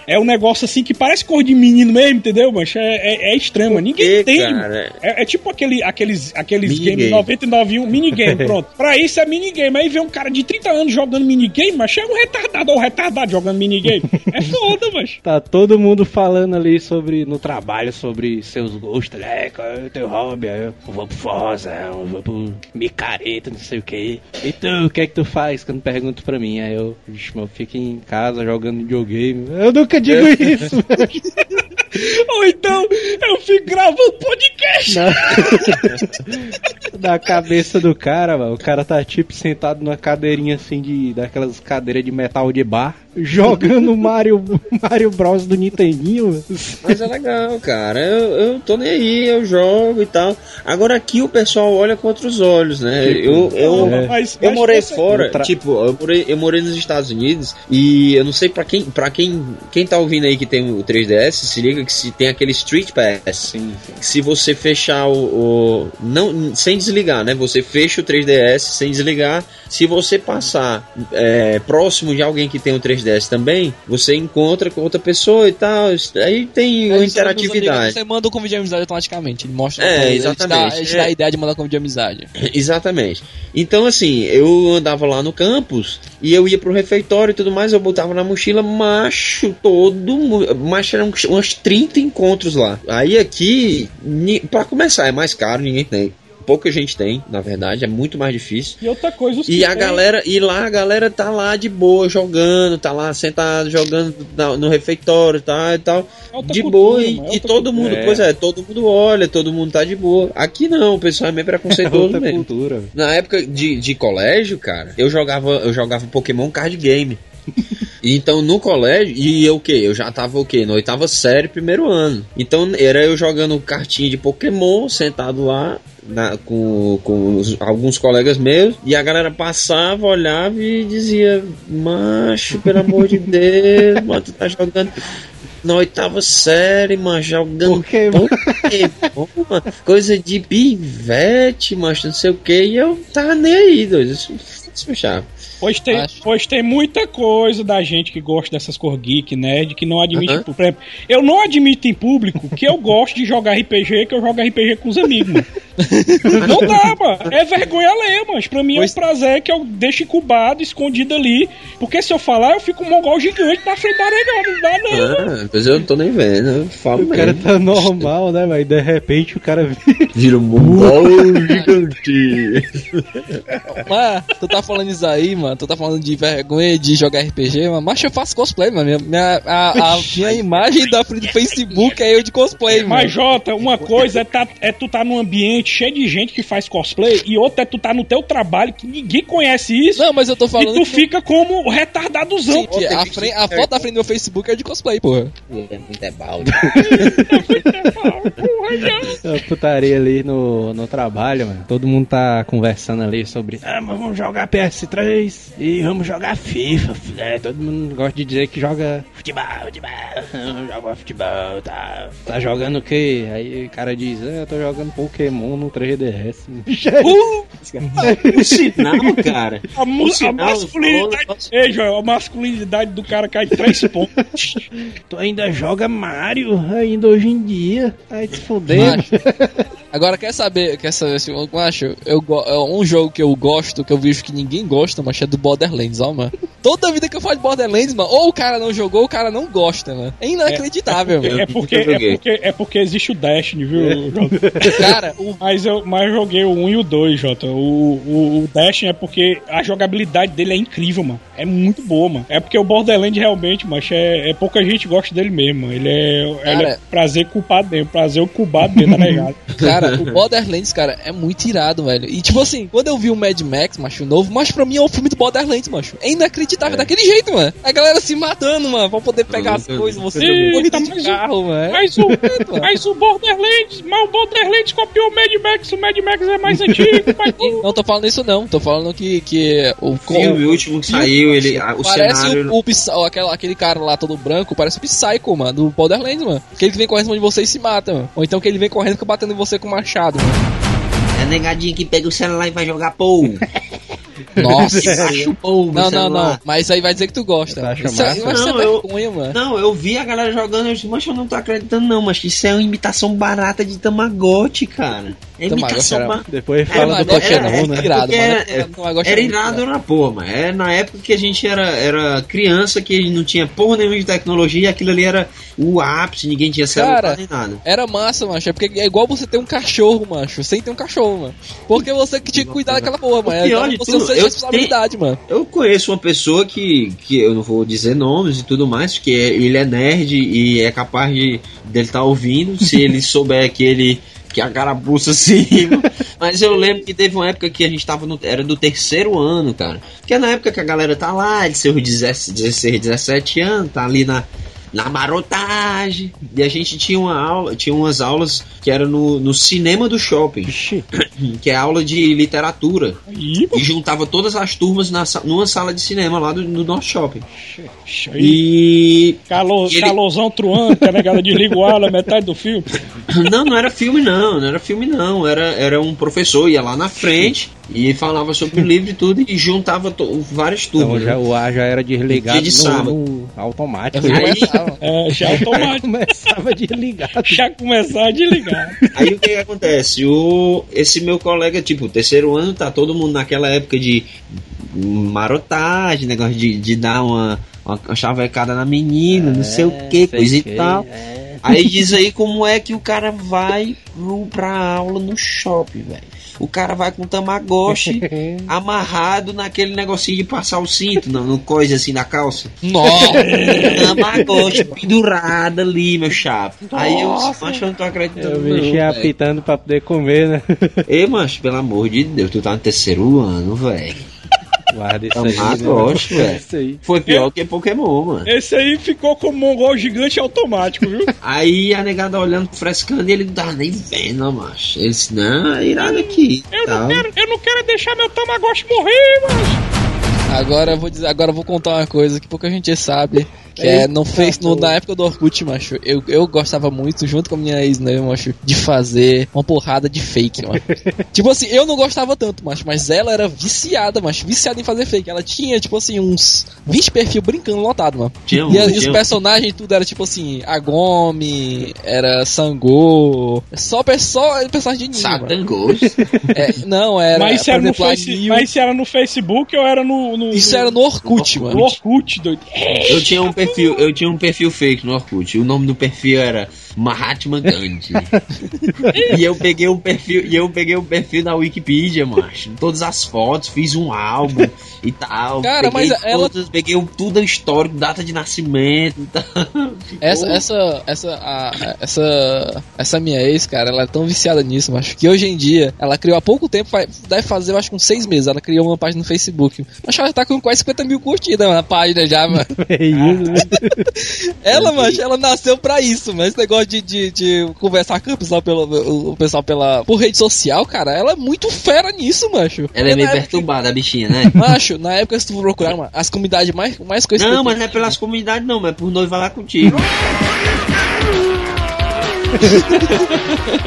É um negócio assim que parece cor de menino mesmo, entendeu, mancha? É, é, é estranho, mano. Ninguém tem. cara? É, é tipo aquele, aqueles, aqueles Minigame. games 99 em um minigame, pronto. Pra isso é minigame. Aí vem um cara de 30 anos jogando minigame, mas é um retardado, ou um retardado jogando minigame. É foda, mas. Tá todo mundo falando ali sobre, no trabalho, sobre seus gostos, né? Qual é o teu hobby? Aí Eu vou pro forrozão, eu vou pro micareta, não sei o que. E tu, o que é que tu faz? Quando pergunto pra mim, aí eu, eu fico em casa jogando videogame. Eu nunca digo isso, Ou então eu fico gravando podcast. Na... Na cabeça do cara, mano. O cara tá tipo sentado numa cadeirinha assim de. daquelas cadeiras de metal de bar, jogando Mario, Mario Bros do Nintendinho. mano. Mas é legal, cara. Eu, eu tô nem aí, eu jogo e tal. Agora aqui o pessoal olha com outros olhos, né? Eu, eu, Não, é. mas- eu mas morei você- fora, Tra- tipo, eu morei, eu morei nos Estados Unidos e eu não sei pra quem, para quem, quem tá ouvindo aí que tem o 3DS, se liga que se tem aquele Street Pass. Sim, sim. se você fechar o, o- não sem desligar, né? Você fecha o 3DS sem desligar. Se você passar é, próximo de alguém que tem o 3DS também, você encontra com outra pessoa e tal. Aí tem uma Aí você- interatividade. Você manda o convite de amizade automaticamente. Ele mostra. É, exatamente. Ele te dá É. a ideia de mandar convite de amizade. Exatamente. Então, assim, eu andava lá no campus e eu ia pro refeitório e tudo mais, eu botava na mochila, macho, todo. Macho, eram umas 30 encontros lá. Aí aqui, pra começar, é mais caro, ninguém tem. Pouca gente tem, na verdade, é muito mais difícil. E outra coisa, os E que a tem- galera, e lá a galera tá lá de boa, jogando, tá lá sentado, jogando na- no refeitório tá, e tal. Outra de cultura, boa, e, mano, e todo mundo, É. pois é, todo mundo olha, todo mundo tá de boa. Aqui não, o pessoal é meio É preconceituoso outra mesmo. cultura. Na época de, de colégio, cara, eu jogava, eu jogava Pokémon card game. Então no colégio, e eu o quê? Eu já tava o quê? Na oitava série, primeiro ano. Então era eu jogando cartinha de Pokémon, sentado lá na- com, com os- alguns colegas meus, e a galera passava, olhava e dizia: Macho, pelo amor de Deus, mano, tu tá jogando. Na oitava série, mano, jogando Pokémon. Pokémon, mano, coisa de pivete, macho, não sei o que, e eu tava nem aí, doido. Isso chave. Pois tem, Acho. pois tem muita coisa da gente que gosta dessas cor geek, nerd, que não admite. Aham. Por exemplo, eu não admito em público que eu gosto de jogar RPG, que eu jogo RPG com os amigos, mano. Não dá, mano. É vergonha alheia, mano. Pra mim Pois- é um prazer que eu deixo incubado, escondido ali. Porque se eu falar, eu fico um mongol gigante na frente da negada. Não dá, não. Ah, pois eu não tô nem vendo, eu falo O cara mesmo. tá normal, né, mas de repente o cara vira. Vira um mongol gigante. Mas, tu tá falando isso aí, mano. Tu tá falando de vergonha de jogar RPG, mano. Mas eu faço cosplay, mano. Minha, minha, a, a minha imagem da frente do Facebook é eu de cosplay, mano. Mas, Jota, uma coisa é, tá, é tu tá num ambiente cheio de gente que faz cosplay, e outra é tu tá no teu trabalho, que ninguém conhece isso, Não, mas eu tô e falando tu que fica como o retardadozão. Sim, que a, a foto da frente do meu Facebook é de cosplay, porra. É muito é balde. A putaria ali no, no trabalho, mano. Todo mundo tá conversando ali sobre. Ah, mas vamos jogar PS3 e vamos jogar FIFA. É, todo mundo gosta de dizer que joga futebol, futebol, joga futebol, tá. Tá jogando o quê? Aí o cara diz, ah, eu tô jogando Pokémon no 3DS. Uh, O sinal, cara. a, mu- O a sinal, masculinidade. falou- Ei, Joel, a masculinidade do cara cai três pontos. tu ainda joga Mario ainda hoje em dia. Aí se fuder. Agora, quer saber, quer saber se eu acho, eu, é um jogo que eu gosto, que eu vejo que ninguém gosta, mas é do Borderlands, ó, mano. Toda vida que eu falo de Borderlands, mano, ou o cara não jogou, ou o cara não gosta, mano. É inacreditável, mano. É porque, nunca joguei. é, porque, é porque existe o Destiny, viu, Jota? Cara, o Mas eu, mas eu joguei o 1 e o 2, Jota. O, o, o Destiny é porque a jogabilidade dele é incrível, mano. É muito boa, mano. É porque o Borderlands realmente, mas é, é pouca gente gosta dele mesmo, mano. Ele é, ele Cara. é prazer culpado mesmo, prazer culpado mesmo, tá ligado? cara, Cara, o Borderlands, cara, é muito irado, velho. E tipo assim, quando eu vi o Mad Max, macho, novo, mas pra mim é o filme do Borderlands, macho. É inacreditável daquele jeito, mano. A galera se matando, mano, pra poder pegar as coisas, você Eita, corrida de mas o- carro, mano. Mas o, mas o Borderlands, mas o Borderlands copiou o Mad Max, o Mad Max é mais antigo, mas Não tô falando isso não, tô falando que, que o filme último que saiu, ele, a- o parece cenário. o, o aquela- aquele cara lá todo branco, parece o Psycho, mano, do Borderlands, mano. Aquele que vem correndo em cima de você e se mata, mano. Ou então que ele vem correndo e fica batendo em você com machado. É a negadinha que pega o celular e vai jogar pou. Nossa. Baixa o pou no Não, não, não. Mas aí vai dizer que tu gosta. Você acha Isso massa? vai ser Não, eu- vergonha, mano. Não, eu vi a galera jogando e eu disse, mas eu não tô acreditando não, mas isso é uma imitação barata de Tamagotchi, cara. É imitação era- barata. Depois É, fala mas do era- Pokémon, era- né? irado, mano. era- Era muito, irado né? na porra, mas é na época que a gente era, era criança, que não tinha porra nenhuma de tecnologia, aquilo ali era o ápice, ninguém tinha celular Cara, nem nada. Era massa, macho. É porque é igual você ter um cachorro, macho, sem ter um cachorro, mano. Porque você que tinha que cuidar daquela porra, mano. pior Era de você sua eu responsabilidade, mano. Eu conheço uma pessoa que, que eu não vou dizer nomes e tudo mais, que é- ele é nerd e é capaz de dele estar ouvindo, se ele souber que ele que a carapuça acima. Mas eu lembro que teve uma época que a gente tava no. Era do terceiro ano, cara. Que é na época que a galera tá lá, de seus 16, 16 17 anos, tá ali na. Na marotagem. E a gente tinha uma aula, tinha umas aulas que era no, no cinema do shopping, Ixi, que é aula de literatura. E juntava todas as turmas na, numa sala de cinema lá do, do nosso shopping. aí, E. calor, e ele- calorzão truando, que a negada desliga o metade do filme. Não, não era filme não, não era filme não. Era, era um professor, ia lá na frente e falava sobre o livro e tudo e juntava to- várias então turmas. já, né? o ar já era desligado de no, sábado. no automático. Já Aí- começava. É, já automático. começava desligado. Já começar a desligar. Aí o que, que acontece? O, esse meu colega, tipo, terceiro ano, tá todo mundo naquela época de marotagem, negócio de, de dar uma, uma, chavecada na menina, não sei o que, sei coisa que, e tal. é. Aí diz aí como é que o cara vai pro, pra aula no shopping, velho. O cara vai com o Tamagotchi amarrado naquele negocinho de passar o cinto, no coisa assim na calça. Nossa! Tamagotchi pendurado ali, meu chapa. Aí eu macho, eu não tô acreditando. Eu não, velho." apitando pra poder comer, né? Ei, macho, pelo amor de Deus, tu tá no terceiro ano, velho. Guarda isso aí. Tamagotchi, né? velho. Foi pior que Pokémon, mano. Esse aí ficou como um mongol gigante automático, viu? Aí a negada olhando, frescando, e ele não tava nem vendo, macho. Ele disse, não, é irado aqui. Eu não quero, eu não quero deixar meu Tamagotchi morrer, mano. Agora eu vou dizer, agora eu vou contar uma coisa que pouca gente sabe. Que é, não fez, no, na época do Orkut, macho, eu, eu gostava muito, junto com a minha ex, né, macho, de fazer uma porrada de fake, macho. tipo assim, eu não gostava tanto, macho, mas ela era viciada, macho, viciada em fazer fake. Ela tinha, tipo assim, uns 20 perfis brincando lotado, mano. Tinha um, E, e os personagens tudo era tipo assim, Agome, era Sangô, só, só personagem de anime, mano. Satan Ghost. É, não, era, mas, isso era no exemplo, a face, mas isso era no Facebook ou era no. no Isso era no Orkut, no mano. Orkut, doido. Eu tinha um perfil, eu tinha um perfil fake no Orkut. O nome do perfil era Mahatma Gandhi. e eu peguei um perfil, e eu peguei um perfil da Wikipedia, macho. Todas as fotos, fiz um álbum e tal. Cara, peguei mas ela- peguei um- tudo histórico, data de nascimento e tal. Essa, essa, essa, a- essa, essa minha ex, cara, ela é tão viciada nisso, mas que hoje em dia, ela criou há pouco tempo, deve fazer, eu acho que uns seis meses, ela criou uma página no Facebook. Mas ela já tá com quase 50 mil curtidas na página já, mano. É isso? Ela, mano, ela nasceu pra isso, mas esse negócio de, de, de conversar com o pessoal, pelo, o pessoal pela, por rede social, cara, ela é muito fera nisso, macho. Ela é meio época- perturbada, a bichinha, né? Macho, na época, se tu for procurar, mano, as comunidades mais, mais conhecidas. Não, mas não é pelas comunidades não, mas é por noiva lá contigo.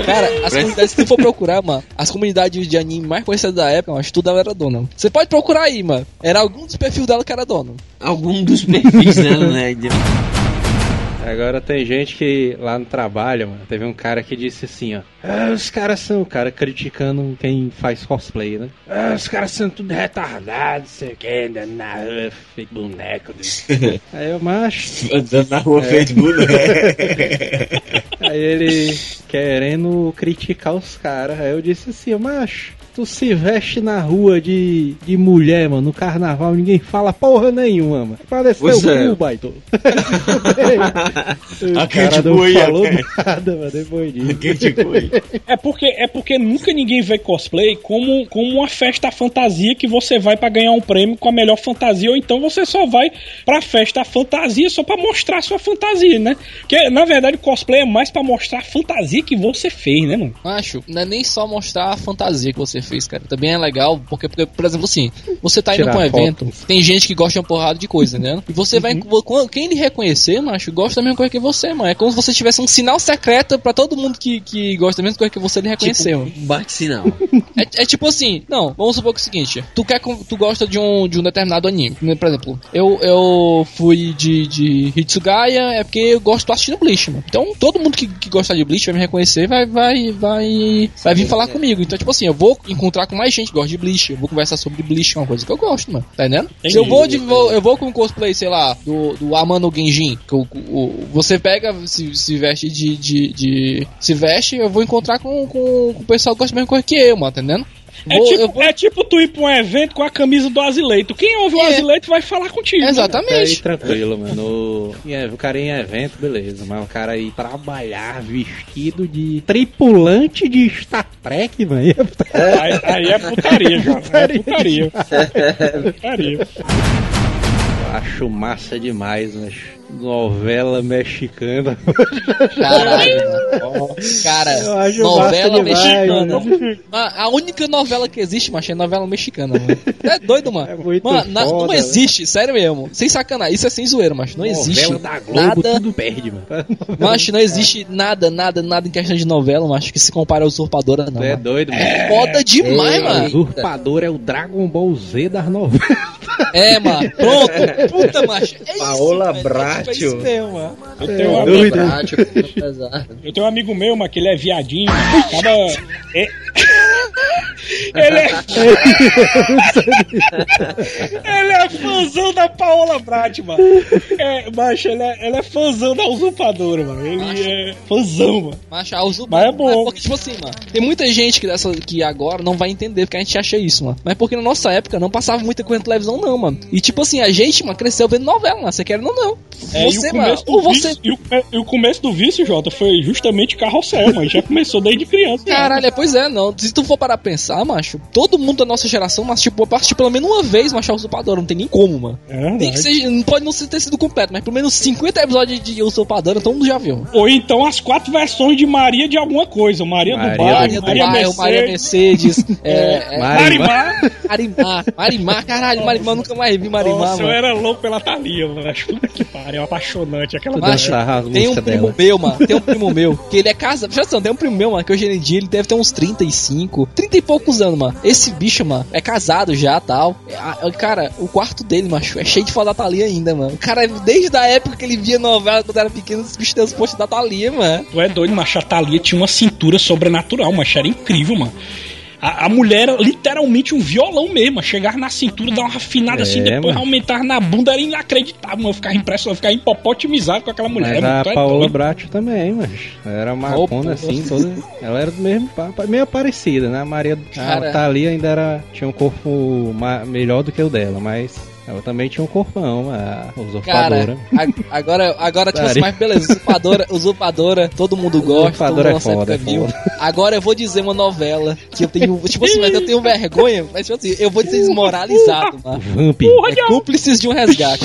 Cara, as comunidades, se tu for procurar, mano, as comunidades de anime mais conhecidas da época, mas tudo ela era dona. Você pode procurar aí, mano. Era algum dos perfis dela que era dono. Algum dos perfis dela, né? Agora tem gente que lá no trabalho, mano, teve um cara que disse assim, ó. Ah, os caras são, o cara criticando quem faz cosplay, né? Ah, os caras são tudo retardados, sei o que, andando na rua, feito boneco. né? Aí eu, macho, Andando na rua feito boneco. aí ele querendo criticar os caras. Aí eu disse assim, ó, macho, tu se veste na rua de, de mulher, mano, no carnaval, ninguém fala porra nenhuma, mano. Parece Pois teu é. cu, baito. o A cara não Boy, falou é. nada, mano, depois disso. É porque, é porque nunca ninguém vê cosplay como, como uma festa fantasia que você vai pra ganhar um prêmio com a melhor fantasia, ou então você só vai pra festa fantasia só pra mostrar sua fantasia, né? Porque, na verdade, cosplay é mais pra mostrar a fantasia que você fez, né, mano? Macho, não é nem só mostrar a fantasia que você fez, cara. Também é legal, porque, porque, por exemplo, assim, você tá indo Tirar pra um foto. evento, tem gente que gosta de uma porrada de coisa, né? E você vai. quando- Quem lhe reconhecer, macho, gosta da mesma coisa que você, mano. É como se você tivesse um sinal secreto pra todo mundo que, que gosta da mesma coisa que você lhe reconhecer, mano. Bate sinal. É, é tipo assim, não, vamos supor que é o seguinte, tu quer tu gosta de um, de um determinado anime, né? por exemplo, eu, eu fui de, de Hitsugaya é porque eu gosto tô assistindo Bleach, mano. Então todo mundo que, que gosta de Bleach vai me reconhecer, vai vai vai vai vir falar comigo. Então tipo assim, eu vou encontrar com mais gente que gosta de Bleach, eu vou conversar sobre Bleach, é uma coisa que eu gosto, mano. Tá entendendo? Se eu vou de vou, eu vou com um cosplay, sei lá, do, do Amano Genjin, que o, o- você pega, se, se veste de, de, de- se veste, eu vou encontrar com, com, com o pessoal que gosta da mesma coisa que eu, mano, tá entendendo? É, Vou- tipo, vou- é tipo tu ir pra um evento com a camisa do Azileito. Quem ouve o É. Azileito vai falar contigo. né? Até aí Exatamente. tranquilo, mano. É, o cara em evento, beleza. Mas o cara ir trabalhar vestido de tripulante de Star Trek, mano. Aí, aí é putaria, já. É putaria. putaria. Acho massa demais, mas novela mexicana. Caralho. Cara, novela mexicana. mano. Mano, a única novela que existe, macho, é novela mexicana, mano. É doido, mano. É muito mano, na- foda, não né? existe, sério mesmo. Sem sacanagem, isso é sem zoeira, macho. Não existe Novela da Globo, nada. tudo perde, mano. Macho, não existe nada, nada, nada em questão de novela, macho, que se compare a usurpadora, não. É mano. doido, mano. Foda demais, Ei, O mano. usurpador é o Dragon Ball Z das novelas. É, mano. Pronto. Puta, macho. É Paola isso, velho. É isso mano. Eu tenho, um É, amigo. Prático, pesado. eu tenho um amigo meu, mas que ele é viadinho. Acaba. é- Ele é. ele é fãzão da Paola Brat, mano. É, macho, ele é, ele é fãzão da usurpadora, mano. Ele é fãzão, mano. Macho, a usurpadora. Mas é bom. Porque, tipo assim, mano, tem muita gente que, dessa, que agora não vai entender porque a gente acha isso, mano. Mas porque na nossa época não passava muita coisa na televisão, não, mano. E tipo assim, a gente, mano, cresceu vendo novela, mano. Você quer ou não? É, e, você, o mano. começo do Ou você. vício, e, o, e o começo do vício, Jota, foi justamente carrossel, mano. Já começou desde criança. né? Caralho, é, pois é, não. Se tu for parar pra pensar, macho, todo mundo da nossa geração mas, tipo, assistiu pelo menos uma vez Machado Usurpador, não tem nem como, mano. É. Tem que ser, não pode não ter sido completo, mas pelo menos 50 episódios de Usurpador, todo mundo já viu. Ou então as quatro versões de Maria de alguma coisa. Maria, Maria do bairro, Maria do Maria, Bairro, Maria Mercedes. Mercedes, é, é, Marimar. Marimar, Marimar, caralho, Marimar, nunca mais vi Marimar, Nossa, eu mano. era louco pela Thalia, mano. Acho puta que pariu, é apaixonante. Aquela Macho, tem um primo dela. meu, mano. Tem um primo meu, que ele é casado. Já tem um primo meu, mano, que hoje em dia ele deve ter uns 35, 30 e poucos anos, mano. Esse bicho, mano, é casado já tal. É, a- Cara, o quarto dele, macho, é cheio de foto da Thalia ainda, mano. O cara, desde a época que ele via novela quando era pequeno, tem os posts da Thalia, mano. Tu é doido, macho. A Thalia tinha uma cintura sobrenatural, macho. Era incrível, mano. A, a mulher era literalmente um violão mesmo. Chegar na cintura, dar uma afinada assim, É, depois mano. aumentar na bunda, era inacreditável, mano. Eu ficava impressionado, eu ficava hipopotimizado com aquela mulher. Mas mano. a é Paola doido. Bracho também, mas era Opa. macona assim, toda. Ela era do mesmo, meio parecida, né? A Maria Cara. a Thalia ainda era, tinha um corpo melhor do que o dela, mas ela também tinha um corpão, a usurpadora. Cara, a- agora, agora tipo assim, mas beleza, usurpadora, usurpadora, todo mundo gosta, Usurpadora todo mundo é foda, época é foda. Agora eu vou dizer uma novela que eu tenho, tipo assim, mas eu tenho vergonha, mas tipo assim, eu vou dizer desmoralizado, mano. Vamp. É cúmplices de um resgate.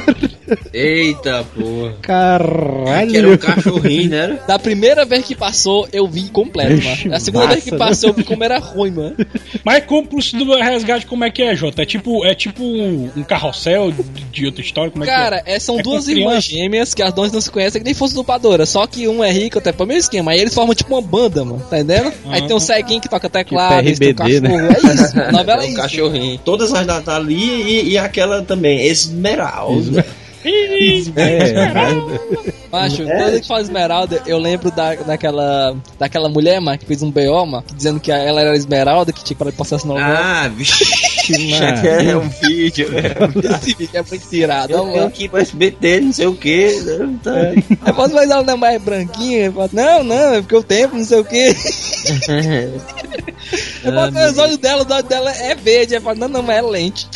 Eita porra. Caralho. Que era um cachorrinho, né? Da primeira vez que passou, eu vi completo, Vixe, mano. Da segunda vez que massa, né? passou, eu vi como era ruim, mano. Mas cúmplice do resgate, como é que é, Jota? É tipo, é tipo um, carrossel de, outra história? Como é Cara, que é? é, são É duas irmãs gêmeas que as dois não se conhecem, que nem fosse usurpadora. Só que um é rico, até para o mesmo esquema. Aí eles formam tipo uma banda, mano. Tá entendendo? Aí tem um ceguinho que toca teclado, Tipo eles têm um RBD, né? cachorro. É isso, novela é um isso. cachorrinho. Todas as da Thalia e, e aquela também, Esmeralda. Ih, É, Macho, toda vez que fala Esmeralda, eu lembro da, daquela, daquela mulher, mano, que fez um BO, mano, dizendo que ela era Esmeralda, que tinha que parar de passar essa novela. Ah, vixe. Já que é um vídeo. é. Esse vídeo é muito tirado, Eu ó, mano. aqui pro SBT, não sei o que. Tá. Aí posso mais ela não é mais branquinha? Eu falo, Não, não, é porque o tempo, não sei o quê. Eu Ah, falo, "Não, os olhos dela, os olhos dela é verde. Eu falo, não, não, mas é lente.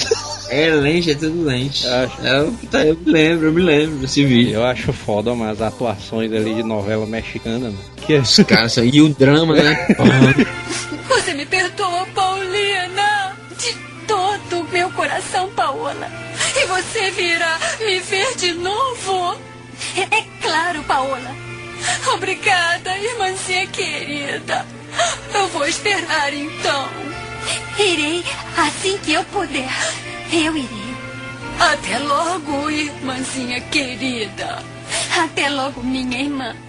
É lente, é tudo lente. Acho. É, que tá, eu me lembro, eu me lembro desse vídeo. Eu acho foda, mas as atuações ali de novela mexicana, mano. Que é Os caras, e o drama, né? Você me perdoa, Paulina? De todo o meu coração, Paola. E você virá me ver de novo? É, é claro, Paola. Obrigada, irmãzinha querida. Eu vou esperar então. Irei assim que eu puder. Eu irei. Até logo, irmãzinha querida. Até logo, minha irmã.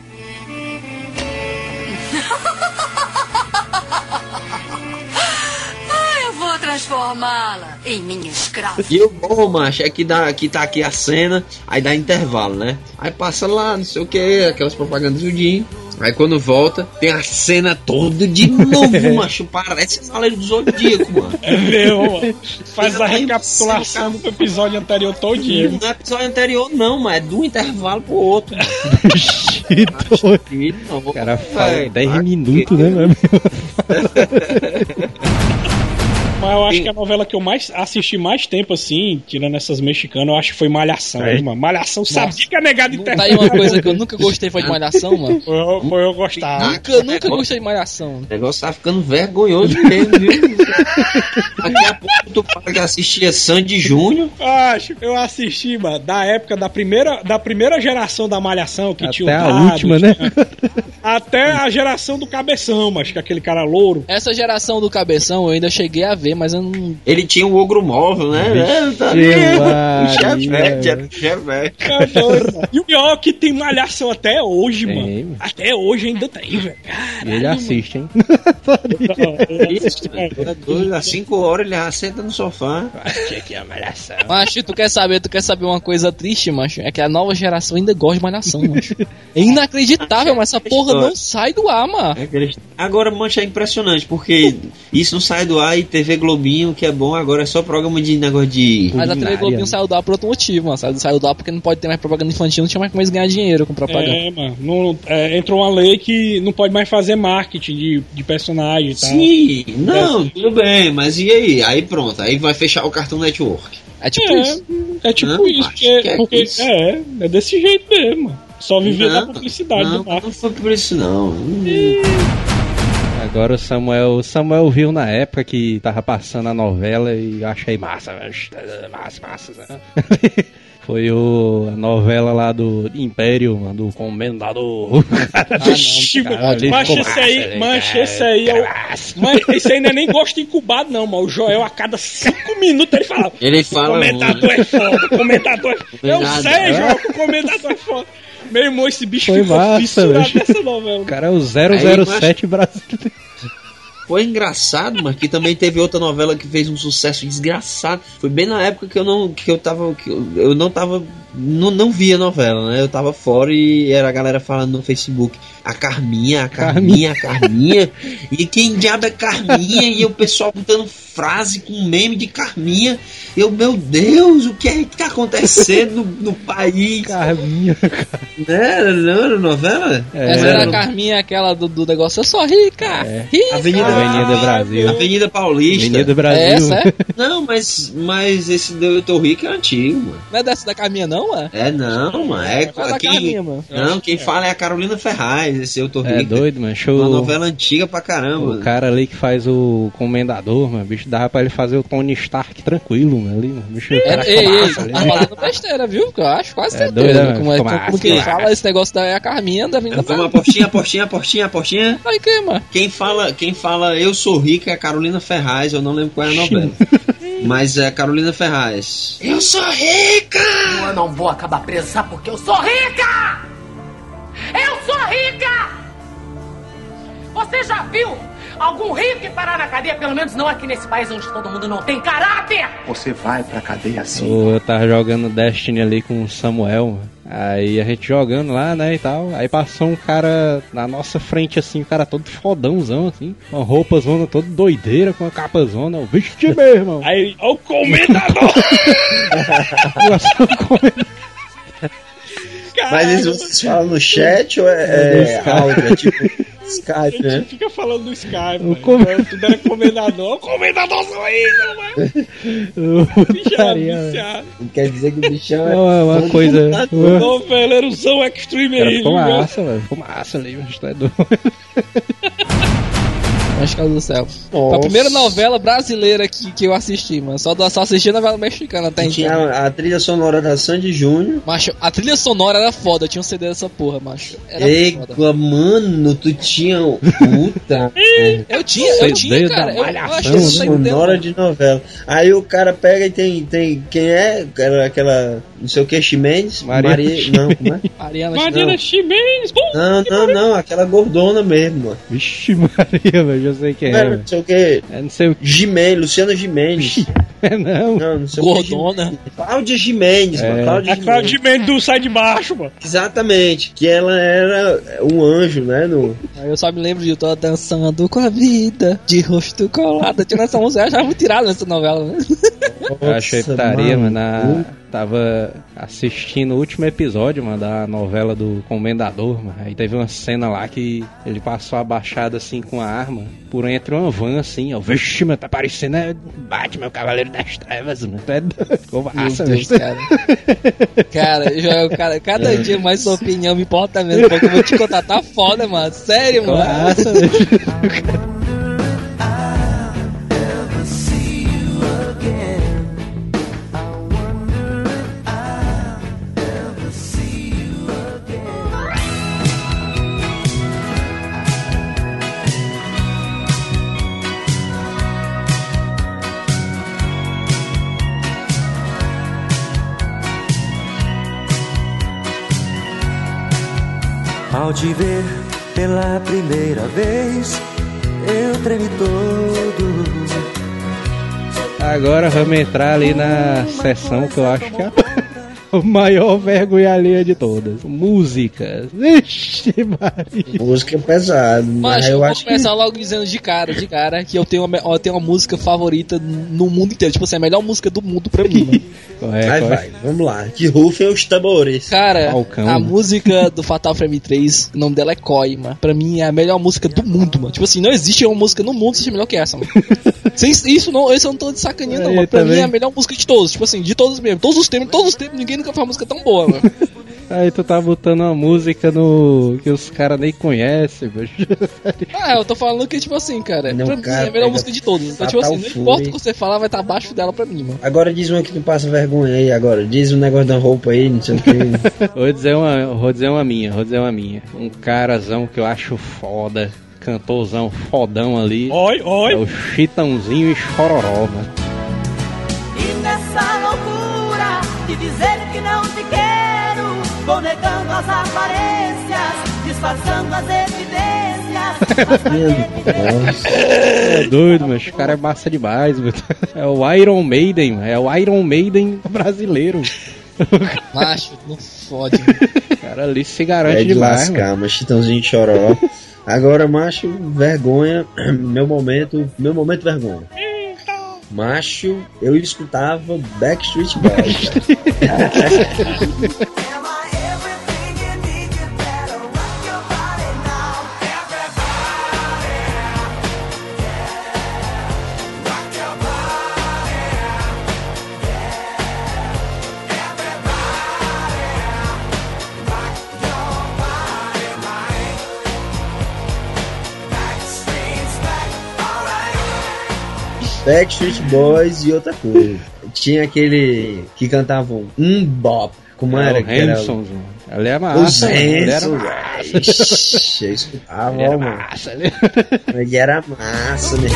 Ah, eu vou transformá-la em minha escrava. E o bom, macho, é que, dá, que tá aqui a cena, aí dá intervalo, né? Aí passa lá, não sei o que, aquelas propagandas do Jim. Aí quando volta, tem a cena toda de novo, macho. Parece Cavaleiro do Zodíaco, mano. É meu, mano. Faz a recapitulação do episódio anterior todinho. No episódio anterior, não, mas é de um intervalo pro outro. mano. doido. Não, O cara fala velho, 10 tá minutos, né, mano? Mas eu acho que a novela que eu mais assisti mais tempo, assim, tirando essas mexicanas, eu acho que foi Malhação, É. hein, mano. Malhação sabia que a negada Tá aí uma coisa que eu nunca gostei foi de malhação, mano. Foi eu, foi eu gostar. Nunca, nunca gostei de malhação. O negócio tá ficando vergonhoso mesmo, viu? Daqui a pouco tu para que assistia Sandy Júnior. Acho, eu assisti, mano, da época da primeira, da primeira geração da Malhação, que tinha o Até a última, né? Até a geração do Cabeção, mas que aquele cara louro. Essa geração do cabeção eu ainda cheguei a ver, mas eu não. Ele tinha o ogro móvel, né? É, tá Vixe, velho. É mano. E o pior é que tem Malhação até hoje, Tem, mano. mano. Até hoje ainda tem, velho. E ele assiste, hein? Isso, é doido. Às 5 horas ele senta no sofá. Macho, tu quer saber, tu quer saber uma coisa triste, macho? É que a nova geração ainda gosta de malhação, macho. É inacreditável, mas essa porra não sai do ar, mano. É Agora, mancha, é impressionante, porque isso não sai do ar e TV Globinho, que é bom, agora é só programa de negócio de. Mas a TV. Globinho saiu do ar por outro motivo, mano. Saiu, saiu do ar porque não pode ter mais propaganda infantil, não tinha mais como eles ganhar dinheiro com propaganda. É, mano. Não, é, entrou uma lei que não pode mais fazer marketing de, de personagem e tal. Sim, não, tudo bem, mas e aí? Aí pronto, aí vai fechar o Cartoon Network. É tipo É, isso. é tipo Não, isso, porque, que é porque isso. é, é desse jeito mesmo. Só vivia da Não, publicidade não, do marketing. não foi por isso não. Agora o Samuel, o Samuel viu na época que tava passando a novela e eu achei massa, velho. massa, massa. né? Foi o, a novela lá do Império, mano, do Comendador. Vixe, cara, mano. ficou esse aí, mas cara, esse aí é o. Mas esse aí não é nem gosto incubado, não, mano. O Joel, a cada cinco minutos, ele fala. Ele O fala. comentador é foda, o comentador é foda. Eu Nada. sei, Joel, que o comentador é foda. Meu irmão, esse bicho Foi ficou massa, fissurado nessa novela. O cara é o 007 brasileiro. Foi engraçado, mas que também teve outra novela que fez um sucesso desgraçado. Foi bem na época que eu não que eu tava que eu, eu não tava não, não via novela, né? Eu tava fora e era a galera falando no Facebook, a Carminha, a Carminha, a Carminha. e quem diabo é Carminha? E o pessoal botando frase com meme de Carminha. Eu, meu Deus, o que é que tá acontecendo no, no país? Carminha. Né? Não era novela? É, Essa era a Carminha, aquela do, do negócio. Eu sou rica! Rica! Avenida, Avenida Brasil. Avenida Paulista. Avenida Brasil. É essa, é? Não, mas, mas esse do Eu Tô Rico é antigo, mano. Não é dessa da Carminha, não, mano? É não, mano. É, da quem, Carminha, mano. não, quem fala é a Carolina Ferraz, esse Eu Tô É Rico. doido, mano. Uma Show. novela antiga pra caramba. O cara ali que faz o comendador, mano, bicho, dava pra ele fazer o Tony Stark tranquilo, mano, ali, mano. Bicho, É, cara ei, ei, massa tá falando besteira, viu? Eu acho quase É certeza. doido, né? como, é, Ficou como, massa, quem fala esse negócio da é a Carminha da Avenida Vamos apostinha, apostinha, apostinha, apostinha. Aí que, mano? Quem fala, quem fala Eu Sou Rica é a Carolina Ferraz, eu não lembro qual é a novela. Mas é a Carolina Ferraz. Eu sou rica! Eu não vou acabar presa porque eu sou rica! Eu sou rica! Você já viu algum rico parar na cadeia? Pelo menos não aqui nesse país onde todo mundo não tem caráter! Você vai pra cadeia sim. Ô, Eu tava jogando Destiny ali com o Samuel, mano. Aí a gente jogando lá, né, e tal. Aí passou um cara na nossa frente, assim, o cara todo fodãozão, assim. Com a roupa zona toda doideira, com a capa zona. O bicho meu irmão. Aí, ó o comendador! O Mas isso vocês falam no chat ou é, é Skype. áudio? É tipo Skype, A gente né? fica falando do Skype, O mano. com- Então, tudo era comendador. O comendador sou isso, mano. Era velho. viciado. Não quer dizer que o bichão é. Não, é uma coisa. Uma... Ô, Feleruzão Extreme Cara, aí, ficou massa, velho. Ficou massa ali, mas tu é doido. Mas, do céu. Nossa. A primeira novela brasileira que, que eu assisti, mano. Só, só assisti novela mexicana até então. Tinha a, a trilha sonora da Sandy Júnior. Macho, a trilha sonora era foda, eu tinha um CD dessa porra, macho. Era. Égua, mano, tu tinha. Puta. Eu tinha, eu tinha, cara. da Eu, eu que né? tá. Sonora de novela. Aí o cara pega e tem. tem quem é? Era aquela. Não sei o que, Ximenes? Maria Maria. Não, como é? Mariana Mariana Não. Não, não, não. Aquela gordona mesmo, mano. Vixe, Maria, velho. Já sei quem é. Era, não sei o que. É, não sei o que. Gimenez, Luciana Gimenez. É, não. Não, não sei o que. Gordona. Cláudia Gimenez, É. mano. Cláudia A Cláudia Gimenez. Do Sai de Baixo, mano. Exatamente. Que ela era um anjo, né? No... Aí eu só me lembro de eu tô dançando com a vida, de rosto colado. Tinha essa música, eu achava muito tirada nessa novela, né? Eu achei putaria, mano. mano. na- Tava assistindo o último episódio, mano, da novela do Comendador, mano. Aí teve uma cena lá que ele passou abaixado assim com a arma por entre uma van, assim, ó. Vixe, mano, tá parecendo é, Batman, o Cavaleiro das Trevas, mano. Tu é doido. Ficou massa, Meu Deus, cara. Cara, Joel, cara, cada dia mais sua opinião me importa menos, porque eu vou te contar, tá foda, mano. Sério, Ficou mano. massa, Ao te ver pela primeira vez, eu tremi todo. Agora vamos entrar ali na sessão que eu acho que é a maior vergonha alheia de todas. Músicas. Vixe, Maria. Música pesada. Mas Mas eu eu vou acho que. começar logo dizendo de cara, de cara, que eu tenho uma, eu tenho uma música favorita no mundo inteiro. Tipo assim, a melhor música do mundo pra mim, mano. Qual é, Vai, é? vai, vamos lá. Que rufem os tambores. Cara, Falcão. a música do Fatal Frame 3, o nome dela é Koi, mano. Pra mim é a melhor música do mundo, mano. Tipo assim, não existe uma música no mundo que seja melhor que essa, mano. Sem isso, não, isso eu não tô de sacaninha, não, mano. Pra também. mim é a melhor música de todos. Tipo assim, de todos mesmo. Todos os tempos, todos os tempos, ninguém nunca fez uma música tão boa, mano. Aí tu tá botando uma música no. que os caras nem conhecem, bicho. Ah, eu tô falando que, tipo assim, cara, Não, pra mim cara, é a melhor música de todos. Então, tipo Fatal assim, não importa o que você falar, vai estar abaixo dela pra mim, mano. Agora diz uma que tu passa vergonha aí agora. Diz um negócio da roupa aí, não sei o que. Vou dizer uma, vou dizer uma minha, vou dizer uma minha. Um carazão que eu acho foda, cantorzão fodão ali. Oi, É oi. o Chitãozinho e Chororó, mano. E nessa loucura de dizer que não te quero, vou negando as aparências, disfarçando as evidências. É doido, mas o cara é massa demais, mano. É o Iron Maiden, é o Iron Maiden brasileiro. Macho, não fode, mano. Cara ali se garante É de demais, mano. lascar, mas Chitãozinho choró. Agora, macho, vergonha. Meu momento. Meu momento vergonha. Macho, eu escutava Backstreet Boys. Backstreet Boys e outra coisa. Tinha aquele que cantavam um bop. Como É, era? o que era? Ali é Os massa. Ele era Hansons. massa. Ixi, Eu escutava, Ele era mano. massa. Ele... Ele era massa, né?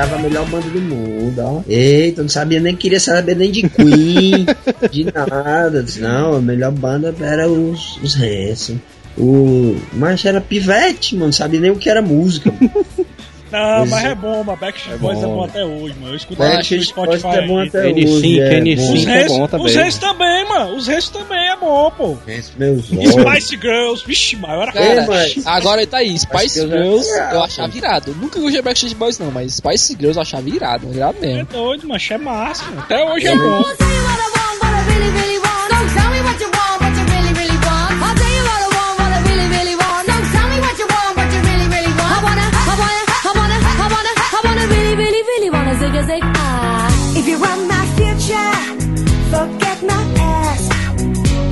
Achava a melhor banda do mundo, ó. Eita, não sabia nem, queria saber nem de Queen, de nada. Não, a melhor banda era os, os Hanson. O, mas era pivete, mano, não sabia nem o que era música. Não, mas é. é bom, mas Backstreet É Boys é bom. bom até hoje, mano. Eu escuto Backstreet no Boys Spotify. é bom até N5, hoje. é N5 bom. Os é restos, bom os também. restos também, mano. Os restos também é bom, pô. Esse meus. Spice Girls, vixe, era Cara, É, agora tá aí, Spice Girls é eu achava irado. Nunca gostei de Backstreet Boys não, mas Spice Girls eu achava irado, irado É mesmo. doido, mano. É massa, mano. Até hoje é bom. Ah. If you want my future, forget my past.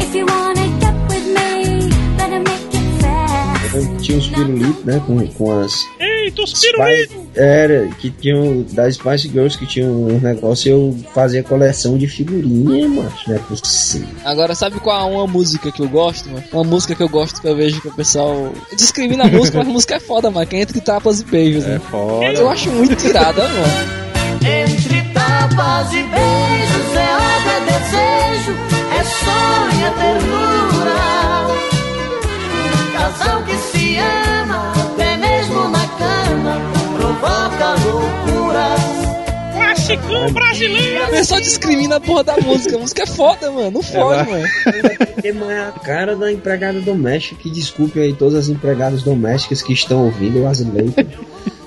If you wanna get with me, better make it fast. Tinha os pirulitos, né? Com, com as. Eita, os pirulitos. Era, que tinham das Spice Girls que tinham um negócio eu fazia coleção de figurinha, macho, não é possível. Agora, sabe qual é uma música que eu gosto, mano? Uma música que eu gosto que eu vejo que o pessoal discrimina a música, mas a música é foda, mano. Que é entre tapas e beijos, É né? foda. Eu acho muito irada, mano. Entre tapas e beijos é obra, é desejo, é sonho, é ternura. Um casal que se ama, até mesmo na cama, provoca loucuras. Classicão brasileiro. O pessoal discrimina a porra da música. A música é foda, mano. Não fode, mano. É a cara da empregada doméstica, que desculpe aí todas as empregadas domésticas que estão ouvindo as letras.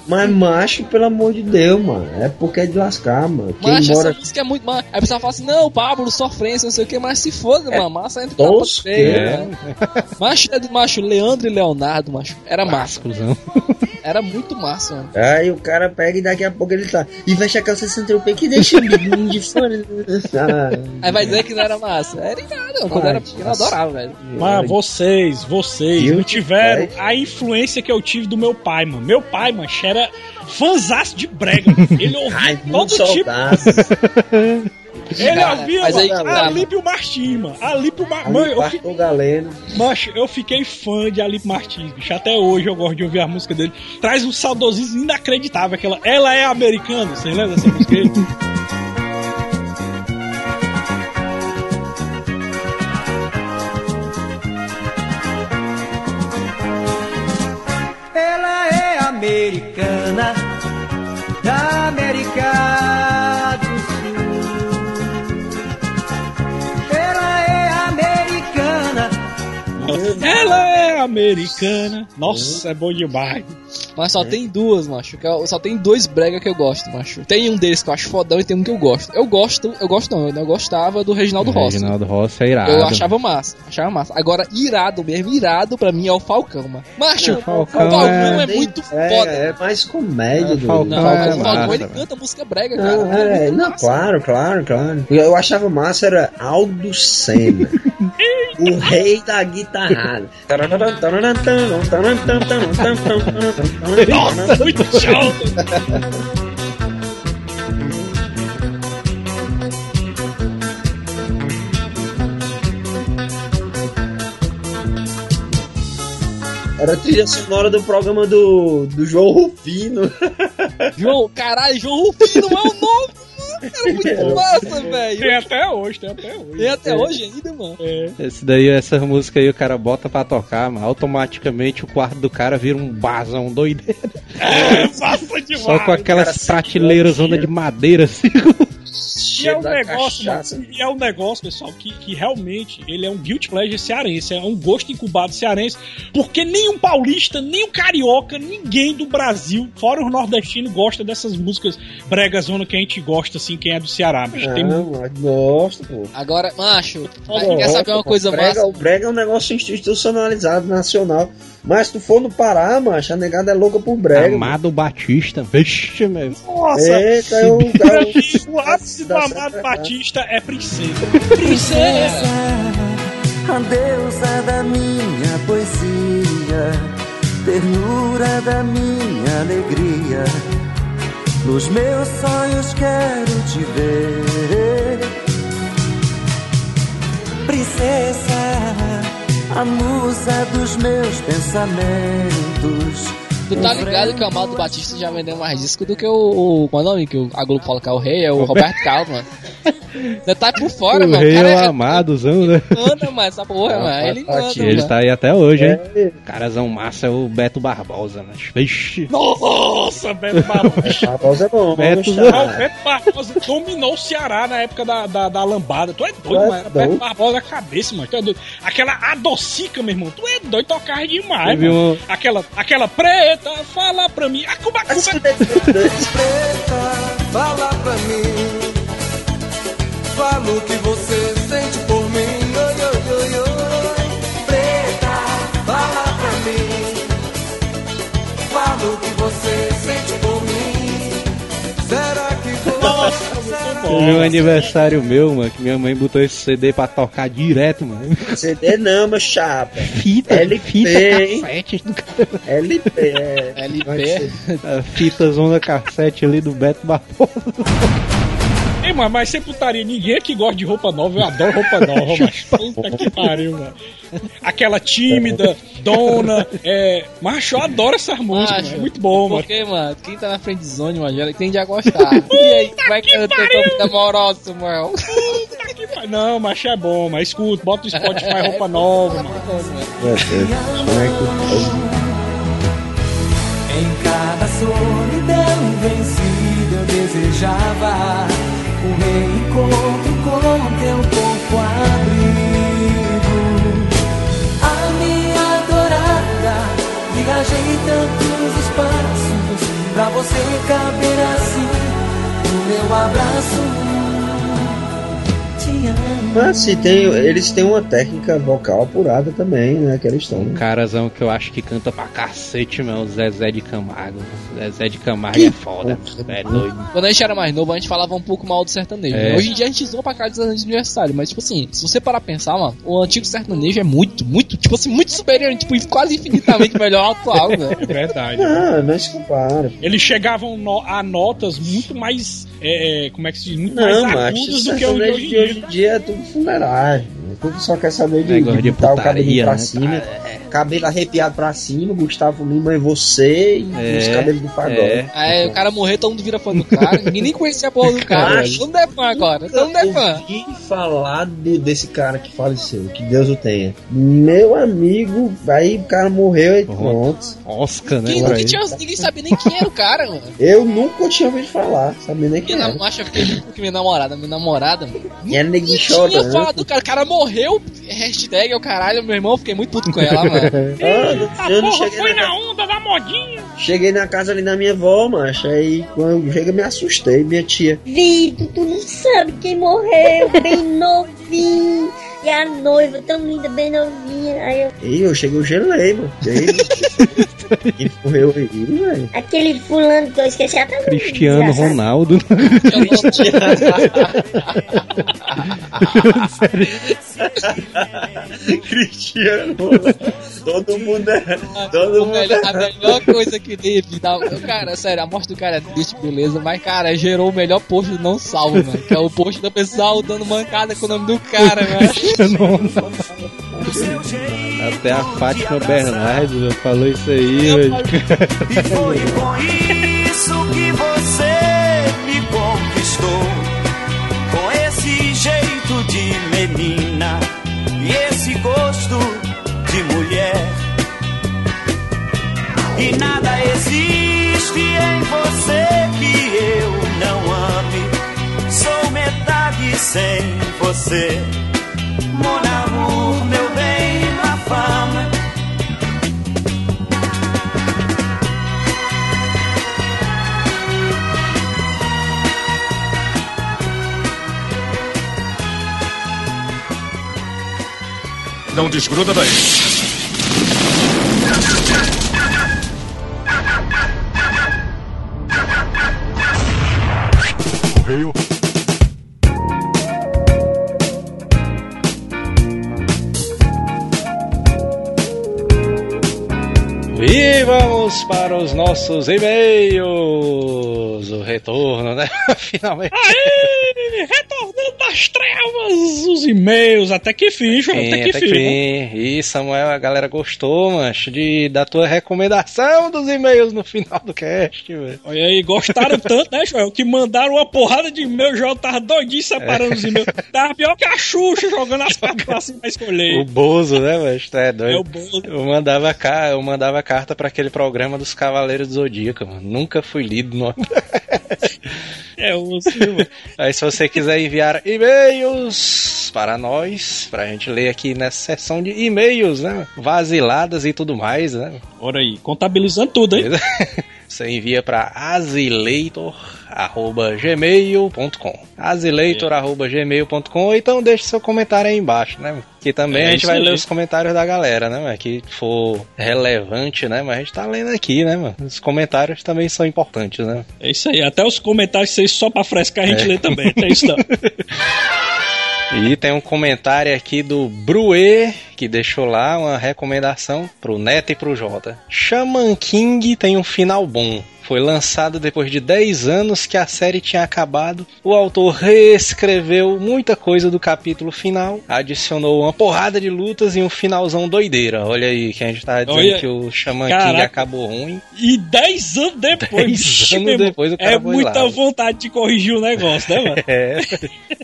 Mas macho, pelo amor de Deus, mano. É porque é de lascar, mano. Quem Mas mora essa música é muito. Aí o pessoal fala assim: não, Pablo, sofrência, não sei o que, mas se foda, É mano. Massa entre tapas tosco, e beijos, é. mano. Macho, é do macho, Leandro e Leonardo, macho. Era massa. Cusão. Era muito massa, mano. Aí o cara pega e daqui a pouco ele tá. E fecha a calça sem o peito e deixa o de fora. Ah, Aí vai dizer que não era massa. Era irado, mano. Quando era pequeno, eu adorava, velho. Mas vocês, vocês Eu não tiveram pai. a influência que eu tive do meu pai, mano. Meu pai, mano, era fãzaço de brega. Ele ouvia Ai, todo tipo. Ele Cara, ouvia, mas aí mano, que tá, Alípio Martins, mano. Alípio Martins. Mano, Ali, eu, fi- Pastor Galeno. Macho, eu fiquei fã de Alípio Martins, bicho. Até hoje eu gosto de ouvir a música dele. Traz um saudosismo inacreditável. Aquela, ela é americana, você lembra dessa música aí? Ela é americana, americana. Nossa, é bom demais. Mas só tem duas, macho. que eu- Só tem dois brega que eu gosto, macho. Tem um deles que eu acho fodão e tem um que eu gosto. Eu gosto, eu gosto não, eu não gostava do Reginaldo Rossi. Reginaldo Rossi é irado. Eu achava massa, achava massa. Agora, irado mesmo, irado pra mim é o Falcão, mano. Macho, O o Falcão Falcão, é- é, muito é, foda. É mais comédia É, do. Falcão Não, é o Falcão massa, ele canta música brega, cara. Não, é, não, massa. claro, claro, claro. Eu, eu achava massa era Aldo Senna, o rei da guitarrada. Nossa, muito chato. Era a trilha sonora do programa do, do João Rufino. João, caralho, João Rufino é o nome. Era muito massa, Tem velho. até hoje, tem até hoje. Tem até hoje ainda, mano. É. Esse daí, essa música aí, o cara bota pra tocar, mas automaticamente o quarto do cara vira um bazão doideiro. Massa demais. Só com aquelas prateleiras onda de madeira assim. E é um negócio, cachaça. mano, e é um negócio, pessoal, que, que realmente ele é um guilty pleasure cearense, é um gosto incubado cearense, porque nenhum paulista, nem um carioca, ninguém do Brasil, fora os nordestinos, gosta dessas músicas bregazona que a gente gosta, assim, quem é do Ceará, bicho. Tem Não, mas gosto, pô. Agora, macho, quer saber uma pô. coisa brega, massa? O brega é um negócio institucionalizado, nacional. Mas se tu for no Pará, macho, a negada é louca por brega. Amado Batista. Vixe, meu. Nossa, Eita, eu, pra eu, mim, o ápice do Amado Batista é princesa. Princesa, a deusa da minha poesia, ternura da minha alegria. Nos meus sonhos quero te ver. Princesa, a musa dos meus pensamentos, Tu tá ligado que o Amado Batista já vendeu mais disco do que o. o qual é o nome que a Globo fala que é o rei? É o Roberto Carlos, mano. Você tá por fora, o mano. rei O cara é é amadozão, né? Manda, mano, essa porra, mano. Ele manda, Ele mano. tá aí até hoje, hein? Carazão massa é o Beto Barbosa, mas Vixe. Nossa, Beto Barbosa. Barbosa é bom, Beto vamos o deixar. Beto Barbosa dominou o Ceará na época da, da, da lambada. Tu é doido, é mano. Doido. Beto Barbosa na cabeça, mano. Tu é doido. Aquela adocica, meu irmão. Tu é doido, tocar demais, Teve mano. um- Aquela, aquela preta, fala pra mim. A Cuba, Cuba. Fala pra mim. Fala o que você sente por mim. Oi, oi, oi, oi. Preta, fala pra mim. Fala o que você sente por mim. Será que você. Teve um aniversário meu, mano, que minha mãe botou esse CD pra tocar direto, mano. CD não, meu chapa. Fita, LP, fita hein? cassete do cara. LP, é. LP. A fita zona cassete ali do Beto Barbosa. Ei, mano, mas sem putaria, ninguém aqui gosta de roupa nova. Eu adoro roupa nova, mas puta que pariu, mano. Aquela tímida, dona, é. Macho, eu adoro essas músicas, Macho, mano. É muito bom, mano. Porque, mano, quem tá na friend zone, mano, já tende a gostar. e aí, vai que eu tenho tua vida amorosa, mano. Puta que pariu. Não, macho é bom, mas escuta, bota o Spotify roupa nova, mano. Em cada solidão vencida eu desejava um reencontro com teu corpo abrigo. A minha adorada, viajei tantos espaços pra você caber assim no meu abraço. Mas se tem, eles têm uma técnica vocal apurada também, né? Que eles estão. Um carazão que eu acho que canta pra cacete, meu, o Zezé de Camargo. Zezé de Camargo é foda, é doido. Quando a gente era mais novo, a gente falava um pouco mal do sertanejo. É. né? Hoje em dia a gente zoa pra cara dos sertanejos universitários. Mas, tipo assim, se você parar pra pensar, mano, o antigo sertanejo é muito, muito, tipo assim, muito superior, tipo, quase infinitamente melhor ao atual, né? É verdade. Não, não se compara. Eles chegavam no- a notas muito mais. É, é, como é que se diz? Muito Não, mais esse do que o de hoje em de hoje dia. em dia é tudo fuleiragem. né? Tudo só quer saber de, de de botar o cabelo pra né? cima, cabelo arrepiado pra cima, Gustavo Lima e você e É, os cabelos do pagode. é. Aí o cara morrer, todo mundo vira fã do cara. Ninguém nem conhecia a porra do cara. Todo mundo é fã agora. Todo mundo é fã. ouvi falar do- desse cara que faleceu, que Deus o tenha. Meu amigo, aí o cara morreu e pronto. Oscar, né? Quem, por nunca aí. tinha, ninguém sabia nem quem era o cara, mano. Eu nunca tinha ouvido falar, sabia nem quem Minha, era. nam- acho que eu fiquei muito com minha namorada. Minha namorada, mano. E era neguinho Tinha chorando. falado do cara. O cara morreu. Hashtag é o caralho. Meu irmão, fiquei muito puto com ela, mano. Ah, A eu não porra cheguei foi na, na onda da modinha. cheguei na casa ali da minha avó, macho. Aí quando eu cheguei, eu me assustei, minha tia. Vitor, tu não sabe quem morreu, bem novinho. E a noiva tão linda, bem novinha. Aí eu, E eu cheguei, eu gelei, mano. E morreu aí, velho? aquele fulano que eu esqueci até o Cristiano desgraçado. Ronaldo. Cristiano Todo mundo é. Todo O mundo melhor- a é. melhor coisa que teve, tá? Cara, sério, a morte do cara é triste, beleza, mas, cara, gerou o melhor post não salvo, mano. Que é o post do pessoal dando mancada com o nome do cara, mano. Ronaldo. Até a Fátima Bernardes já falou isso aí. E foi com isso que você me conquistou. Com esse jeito de menina e esse gosto de mulher. E nada existe em você que eu não ame. Sou metade sem você. Não desgruda daí. Yeah. E vamos para os nossos e-mails. O retorno, né? Finalmente. E retornando das trevas, os e-mails, até que fim, João, até que até fim. fim. E Samuel, a galera gostou, mancho, de, da tua recomendação dos e-mails no final do cast, velho. Olha aí, gostaram tanto, né, Joel? Que mandaram uma porrada de e-mail, o Joel tava doidinho separando os e-mails. Tava pior que a Xuxa jogando as cartas cima pra escolher. O Bozo, né, tu é doido. É o Bozo. Eu mandava, eu mandava carta pra aquele programa dos Cavaleiros do Zodíaco, mano. Nunca fui lido no... É, o Silva. Aí se você quiser enviar e-mails para nós, pra gente ler aqui nessa seção de e-mails, né? Vaziladas e tudo mais, né? Olha aí, contabilizando tudo, hein? Você envia para azileitor@gmail.com. azileitor@gmail.com ou então deixe seu comentário aí embaixo, né? Que também É a gente vai aí. ler os comentários da galera, né, mano? Que for relevante, né? Mas a gente tá lendo aqui, né, mano? Os comentários também são importantes, né? É isso aí, até os comentários vocês só pra frescar a gente É. lê também. É isso não. E tem um comentário aqui do Bruê, que deixou lá uma recomendação pro Neto e pro Jota. Shaman King tem um final bom. Foi lançado depois de 10 anos que a série tinha acabado. O autor reescreveu muita coisa do capítulo final, adicionou uma porrada de lutas e um finalzão doideira. Olha aí, que a gente tava dizendo Olha, que o Shaman King caraca. acabou ruim. E 10 anos depois, 10 vixe, anos meu irmão, depois o cara é muita lá. vontade de corrigir o negócio, né, mano? É.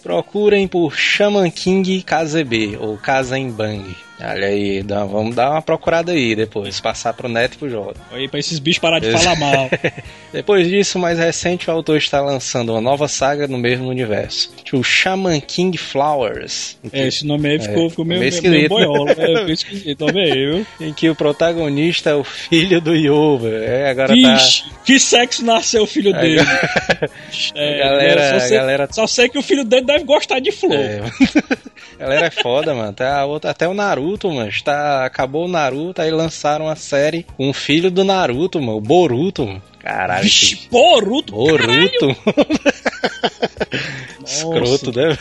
Procurem por Shaman King KZB ou Kazembang. Olha aí, dá- vamos dar uma procurada aí depois, passar pro Neto e pro Jota. Aí pra esses bichos parar de falar mal. Depois disso, mais recente, o autor está lançando uma nova saga no mesmo universo. O Shaman King Flowers. que- É, esse nome aí ficou, É, ficou meio, meio meio, meio esquisito, boiola. né? É, ficou esquisito, nome aí, viu? Em que o protagonista é o filho do Yoba. É, agora Vixe, que sexo nasceu o filho tá. dele. É, galera- só, sei, galera- só sei que o filho dele deve gostar de flor. É. Galera é foda, mano. Outra, até o Naruto, mano. Está, acabou o Naruto, aí lançaram a série com o filho do Naruto, mano. O Boruto, mano. Caralho. Vixe, que- Boruto, Boruto. Escroto, né?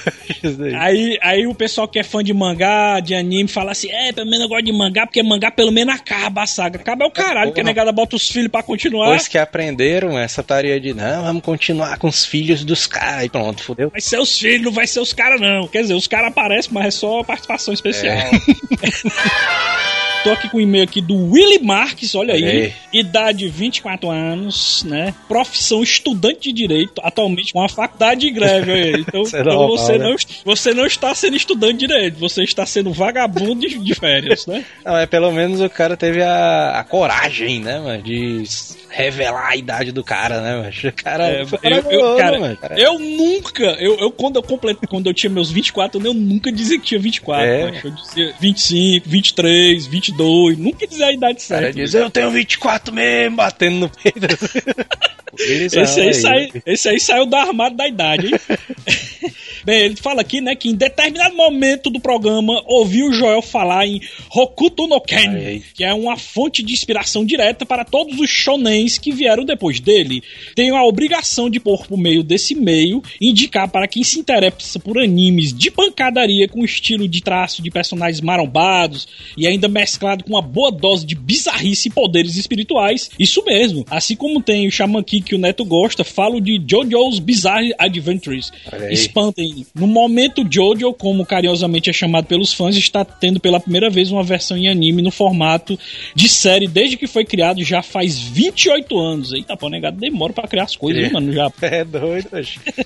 Aí, aí o pessoal que é fã de mangá, de anime, fala assim: é, pelo menos eu gosto de mangá, porque mangá pelo menos acaba a saga. Acaba é o caralho, porque a negada bota os filhos pra continuar. Depois que aprenderam essa tarefa de não, vamos continuar com os filhos dos caras. E pronto, fudeu. Vai ser os filhos, não vai ser os caras, não. Quer dizer, os caras aparecem, mas é só participação especial. É. Tô aqui com o e-mail aqui do Willy Marques, olha aí. Aí. Idade 24 anos, né? Profissão estudante de direito, atualmente com uma faculdade de greve. aí. Então, é então você, né? não, você não está sendo estudante de direito, você está sendo vagabundo de, de férias, né? Não, é pelo menos o cara teve a, a coragem, né, mano, de revelar a idade do cara, né, mano. O cara É, eu, eu- cara, mano. eu nunca, eu, eu quando eu completei, quando eu tinha meus 24 anos, eu nunca dizia que tinha 24, É. macho. eu dizia 25, 23, 22, nunca dizia a idade cara certa. diz, eu tenho 24 mesmo, batendo no peito. Esse são aí, sai, esse aí saiu do armário da idade, hein? Bem, ele fala aqui, né, que em determinado momento do programa ouviu o Joel falar em Hokuto no Ken, Ai, que é uma fonte de inspiração direta para todos os shonens que vieram depois dele. Tenho a obrigação de pôr por meio desse meio indicar para quem se interessa por animes de pancadaria com estilo de traço de personagens marombados e ainda mesclado com uma boa dose de bizarrice e poderes espirituais. Isso mesmo. Assim como tem o Shaman King que o Neto gosta, falo de JoJo's Bizarre Adventures. Olha No momento, Jojo, como carinhosamente é chamado pelos fãs, está tendo pela primeira vez uma versão em anime no formato de série desde que foi criado já faz 28 anos. Eita, pô, negado, demora pra criar as coisas, É. hein, mano, já. É doido.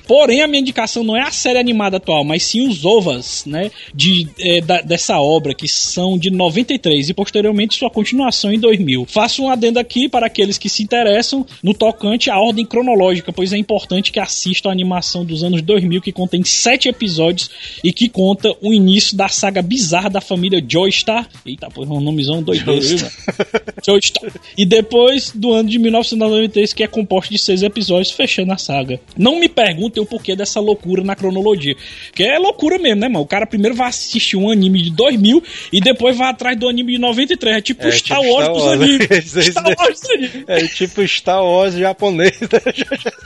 Porém, a minha indicação não é a série animada atual, mas sim os ovas, né, de, eh, da- dessa obra, que são de 93 e posteriormente sua continuação em 2000. Faço um adendo aqui para aqueles que se interessam no tocante à ordem cronológica, pois é importante que assistam a animação dos anos 2000, que contém sete episódios e que conta o início da saga bizarra da família Joystar. Eita, pô, é um nomezão doideiro, mano? Joystar. E depois do ano de 1993, que é composto de seis episódios, fechando a saga. Não me perguntem o porquê dessa loucura na cronologia. Que é loucura mesmo, né, mano? O cara primeiro vai assistir um anime de 2000 e depois vai atrás do anime de 93. É tipo É, Star tipo Wars dos Wars. animes. Star daí. Wars dos animes. É tipo Star Wars japonês. né?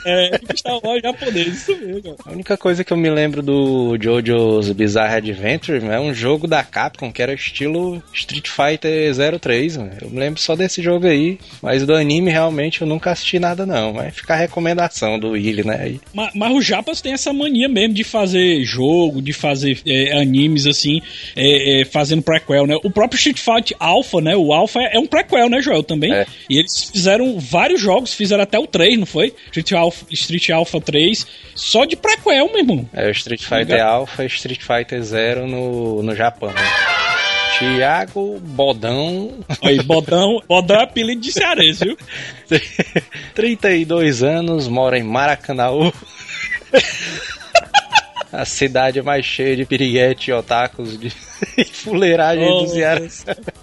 É, tipo Star Wars japonês, isso mesmo. A única coisa que eu me lembro lembro do JoJo's Bizarre Adventure, é um jogo da Capcom que era estilo Street Fighter 03, mano. Eu me lembro só desse jogo aí, mas do anime realmente eu nunca assisti nada não, mas fica a recomendação do Willy, né? Mas, mas os japas têm essa mania mesmo de fazer jogo, de fazer é, animes assim, é, é, fazendo prequel, né? O próprio Street Fighter Alpha, né? O Alpha é, é um prequel, né, Joel, também? É. E eles fizeram vários jogos, fizeram até o 3, não foi? Street Alpha, Street Alpha 3, só de prequel, meu irmão. É o Street Fighter Alpha e Street Fighter Zero no, no Japão. Tiago Bodão. Aí, Bodão, Bodão é apelido de cearense, viu? 32 anos, mora em Maracanãú. A cidade mais cheia de piriguete e otakus de fuleiragem Oh, do Ceará.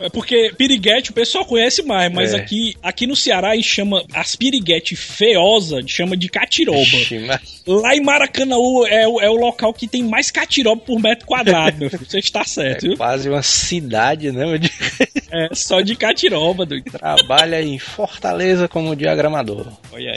É porque piriguete o pessoal conhece mais, mas É. aqui, aqui no Ceará a gente chama as piriguete feiosa, chama de catiroba. Ixi, mas- Lá em Maracanãú é, o- é o local que tem mais catiroba por metro quadrado, meu filho. Você está certo, viu? Quase uma cidade, né? De- É só de catiroba, doido. Trabalha em Fortaleza como diagramador.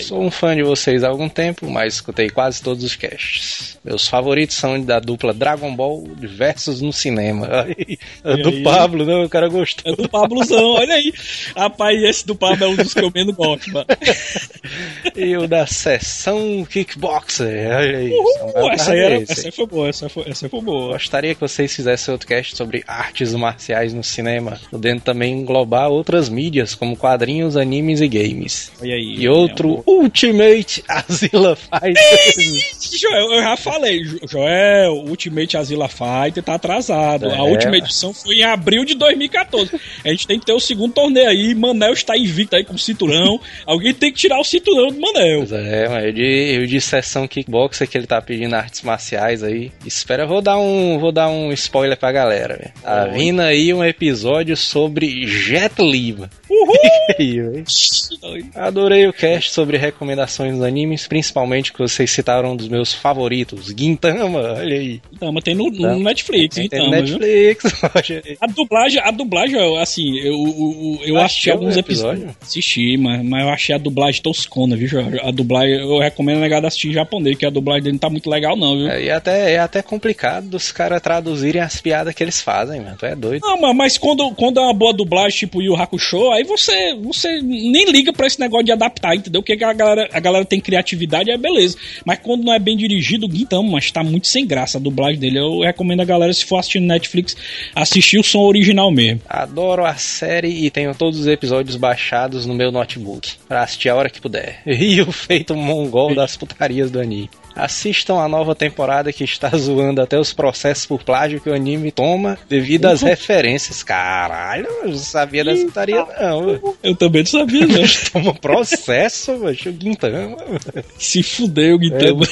Sou um fã de vocês há algum tempo, mas escutei quase todos os casts. Meus favoritos são da dupla Dragon Ball versus no cinema. É E do aí? Pablo, né? O cara gostou. É do Pablozão, olha aí. Rapaz, esse do Pablo é um dos que eu menos gosto, mano. E o da sessão Kickboxer. Olha aí. Uhul, essa, era, essa foi boa, essa foi, essa foi boa. Gostaria que vocês fizessem outro cast sobre artes marciais no cinema, podendo também englobar outras mídias, como quadrinhos, animes e games. Olha aí. E outro Ultimate Azila Fighters. Joel, eu já falei, Joel, Ultimate Azila Fighter tá atrasado. A É. última edição foi em abril de 2014. A gente tem que ter o segundo torneio aí. Manel está invicto aí com o cinturão. Alguém tem que tirar o cinturão do Manel. Pois é, mas eu de, eu de sessão kickboxer que ele tá pedindo artes marciais aí. Espera, eu vou dar um, vou dar um spoiler pra galera. velho. Tá vindo aí um episódio sobre Jet Li. mano. Aí, velho. Adorei o cast sobre recomendações dos animes, principalmente que vocês citaram um dos meus favoritos, Gintama, olha aí. Tem no, no Tá. Netflix, Tem então. Netflix. A dublagem, a dublagem, assim, eu, eu, eu assisti alguns episódios. episódio? Assisti, mas, mas eu achei a dublagem toscona, viu, Jorge? A dublagem, eu recomendo a negada assistir em japonês, que a dublagem dele não tá muito legal, não, viu? É, e até, é até complicado dos caras traduzirem as piadas que eles fazem, mano. Tu é doido. Não, mas, mas quando, quando é uma boa dublagem, tipo Yu Hakusho, aí você, você nem liga pra esse negócio de adaptar, entendeu? Porque a galera, a galera tem criatividade, é beleza. Mas quando não é bem dirigido, então, mas tá muito sem graça a dublagem dele. Eu recomendo a galera, se for assistindo Netflix, assistir o som original mesmo. Adoro a série e tenho todos os episódios baixados no meu notebook, pra assistir a hora que puder. E o feito mongol das putarias do anime. Assistam a nova temporada que está zoando até os processos por plágio que o anime toma devido às referências. Caralho, eu não sabia dessa putaria não. Eu também não sabia, não. Toma processo, mano. Guintama. Se fudeu, Guintama.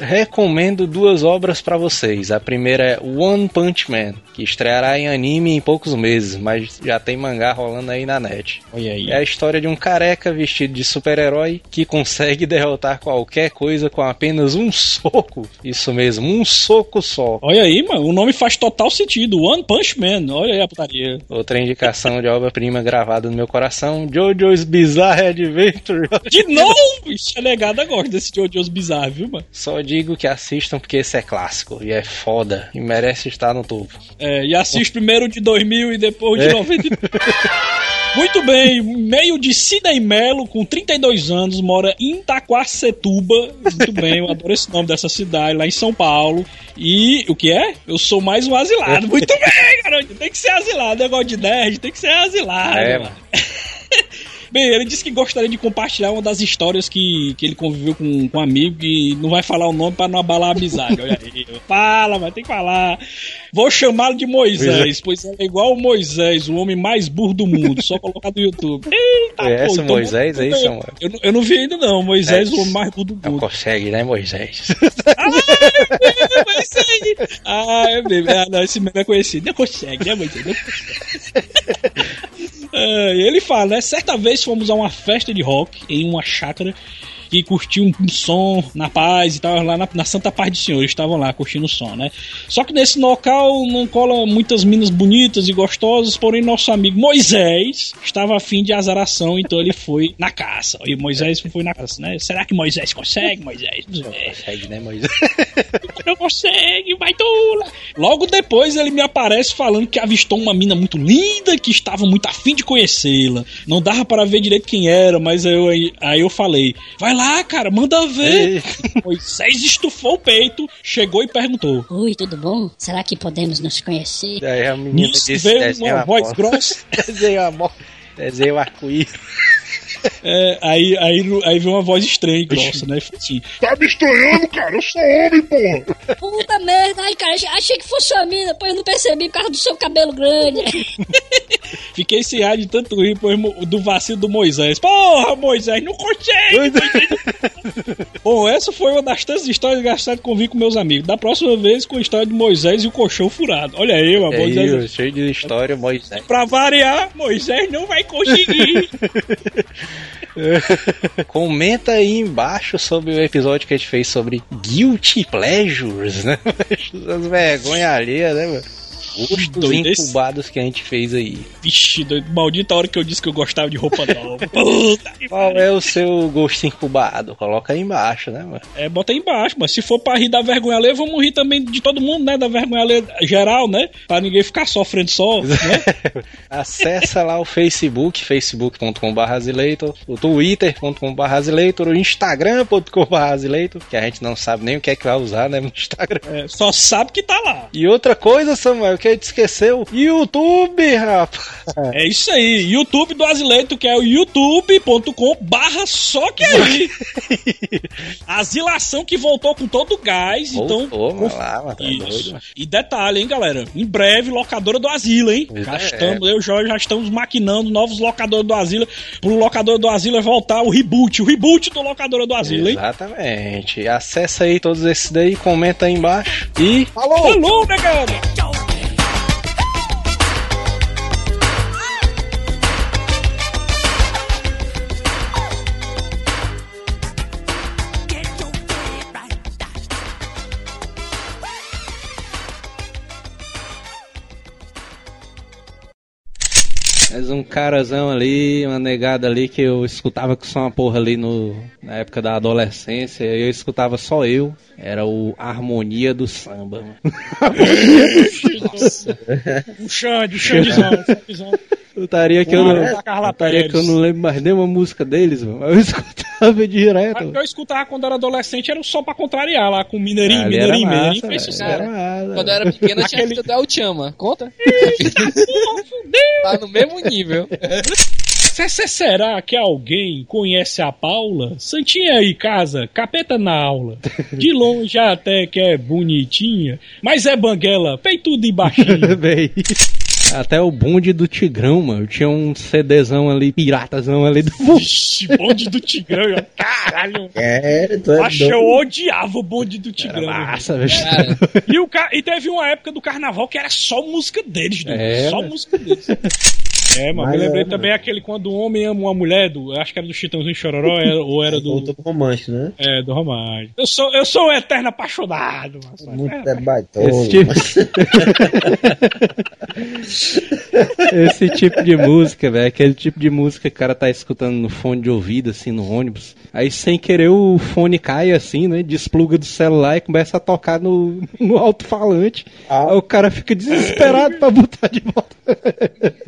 Recomendo duas obras pra vocês. A primeira é One Punch Man, que estreará em anime em poucos meses, mas já tem mangá rolando aí na net. Olha aí. É a história de um careca vestido de super-herói que consegue derrotar qualquer coisa com apenas um soco. Isso mesmo, um soco só. Olha aí, mano, o nome faz total sentido. One Punch Man, olha aí a putaria. Outra indicação de obra-prima gravada no meu coração: JoJo's Bizarre Adventure. De novo! Ixi, a negada gosta desse JoJo's bizarro, viu, mano? Só digo que assistam porque esse é clássico e é foda e merece estar no topo. É, e assiste primeiro de 2000 e depois de É. 90. Muito bem, meio de Sidney Melo, com 32 anos, mora em Itaquacetuba. Muito bem, eu adoro esse nome dessa cidade, lá em São Paulo. E o que é? Eu sou mais um asilado. Muito bem, garoto. Tem que ser asilado. Negócio de nerd, tem que ser asilado. É, mano. Bem, ele disse que gostaria de compartilhar uma das histórias que, que ele conviveu com, com um amigo e não vai falar o nome pra não abalar a amizade. Olha aí. Fala, mas tem que falar. Vou chamá-lo de Moisés, pois é igual o Moisés, o homem mais burro do mundo. Só colocar no YouTube. Eita, Conhece pô, o então- Moisés aí, Samuel? Eu, não- eu não vi ainda não, Moisés, É. o homem mais burro do Não mundo. consegue, né, Moisés? Ah, é mesmo. Ah, não, esse meme é conhecido. Não consegue, né, Moisés? Não consegue. É, ele fala, né? Certa vez fomos a uma festa de rock em uma chácara que curtiam um, um som na paz e tal, lá na, na Santa Paz do Senhor, eles estavam lá curtindo o som, né? Só que nesse local não cola muitas minas bonitas e gostosas, porém nosso amigo Moisés estava afim de azaração, então ele foi na caça. E Moisés foi na caça, né? Será que Moisés consegue, Moisés? Não consegue, né, Moisés? Não consegue, vai tula. Logo depois ele me aparece falando que avistou uma mina muito linda, que estava muito afim de conhecê-la. Não dava para ver direito quem era, mas eu, aí, aí eu falei: vai lá, cara, manda ver. Moisés estufou o peito, chegou e perguntou: Oi, tudo bom? Será que podemos nos conhecer? Aí a menina Nisso disse, veio desenha uma voz grossa. desenha a moto. Desenha o arco-íris. É, aí, aí, aí veio uma voz estranha e grossa, né? Assim, Tá me estranhando, cara? Eu sou homem, porra. Puta merda, ai cara, achei que fosse uma mina, depois eu não percebi por causa do seu cabelo grande. Fiquei sem ar de tanto rir do vacilo do Moisés. Porra, Moisés, não consegue! Bom, essa foi uma das tantas histórias gastadas que eu vi com meus amigos. Da próxima vez com a história de Moisés e o colchão furado. Olha aí, mano, É Moisés. cheio de história, Moisés. Pra variar, Moisés não vai conseguir. Comenta aí embaixo sobre o episódio que a gente fez sobre Guilty Pleasures, né? As vergonhas alheias, né, mano? Esse. incubados que a gente fez aí. Vixe, doido, maldita hora que eu disse que eu gostava de roupa nova. Puta Qual é o seu gosto incubado? Coloca aí embaixo, né, mano? É, bota aí embaixo, mas se for pra rir da vergonha alheia, vamos rir também de todo mundo, né? Da vergonha alheia geral, né? Pra ninguém ficar sofrendo só, né? Acessa lá o Facebook, facebook.com.br o twitter.com.br o instagram.com.br que a gente não sabe nem o que é que vai usar, né, no Instagram. É, só sabe que tá lá. E outra coisa, Samuel, que a gente esqueceu, YouTube, rapaz. É isso aí, YouTube do Azileito, que é o youtube.com barra só que aí. Asilação que voltou com todo o gás, então... Voltou, mano, lá, mano, tá doido, mano. E detalhe, hein, galera? Em breve, locadora do Asilo, hein? Pois Já é. estamos, eu e o Jorge já estamos maquinando novos locadores do Asilo pro locadora do Asilo é voltar o reboot, o reboot do locadora do Asilo, hein? Exatamente. Acessa aí todos esses daí, comenta aí embaixo e Falou! Falou, negado! Mais um carazão ali, uma negada ali que eu escutava que só uma porra ali no, na época da adolescência. Eu escutava só eu. Era o Harmonia do Samba. Nossa. O Xande, o Xandezão, o Xandezão. Putaria que eu não, Pérez. que eu não lembro mais nenhuma música deles, mano. Eu direto. O que eu escutava quando era adolescente era só pra contrariar lá com o Mineirinho, Ali era Mineirinho, Mineirinho fez sucesso. Era massa. Quando eu era pequena tinha Aquele- fita do El Chama. Conta? tá no mesmo nível. Se- se- Será que alguém conhece a Paula? Santinha aí, casa, capeta na aula. De longe até que é bonitinha, mas é banguela, feito de baixinho. Até o bonde do Tigrão, mano. Tinha um CDzão ali, piratazão ali do Ixi, bonde do Tigrão, eu- caralho. É, tu é Acho que eu odiava o bonde do Tigrão. meu Massa. Cara, E, o ca... e teve uma época do carnaval que era só música deles. Era. só música deles. É, mas, Mas me lembrei é, também aquele quando o homem ama uma mulher, do, eu acho que era do Chitãozinho Chororó, era- ou era do. Pro romântico, né? É, do Romagem. Eu sou, eu sou um eterno apaixonado, mas, Muito é, debaitoso. Esse tipo... Esse tipo de música, velho, aquele tipo de música que o cara tá escutando no fone de ouvido, assim, no ônibus. Aí, sem querer, o fone cai, assim, né? Despluga do celular e começa a tocar no, no alto-falante. Ah. Aí o cara fica desesperado pra botar de volta.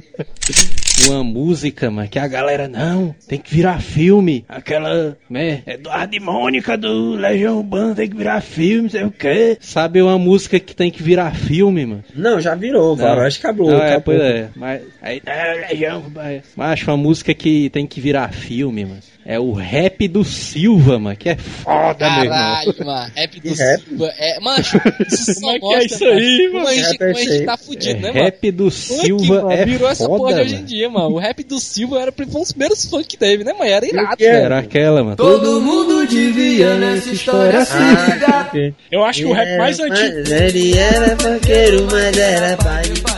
Uma música, mano, que a galera, não, tem que virar filme. Aquela, né, Eduardo e Mônica do Legião Urbana tem que virar filme, sei o quê. Sabe uma música que tem que virar filme, mano? Não, já virou, Varoeste acabou. Não, é, pois é. Mas, aí, é, Legião, Urbana. mas acho uma música que tem que virar filme, mano. É o rap do Silva, mano, que é foda, meu irmão. caralho, mano. Rap do Que rap? Silva. É, macho, isso só Como é é mostra, isso aí, como mano? a gente, Rap é como a isso gente aí. tá fudido, né, É, mano? rap do Funk, Silva mano, é virou essa foda, porra de hoje em mano. dia, mano. O rap do Silva era um dos primeiros funk que teve, né, mano? Era irado, que é? velho. Era aquela, mano. Todo mundo devia nessa história se ligar. Eu acho que o rap mais antigo. mas Ele era banqueiro, mas era pai. família. Era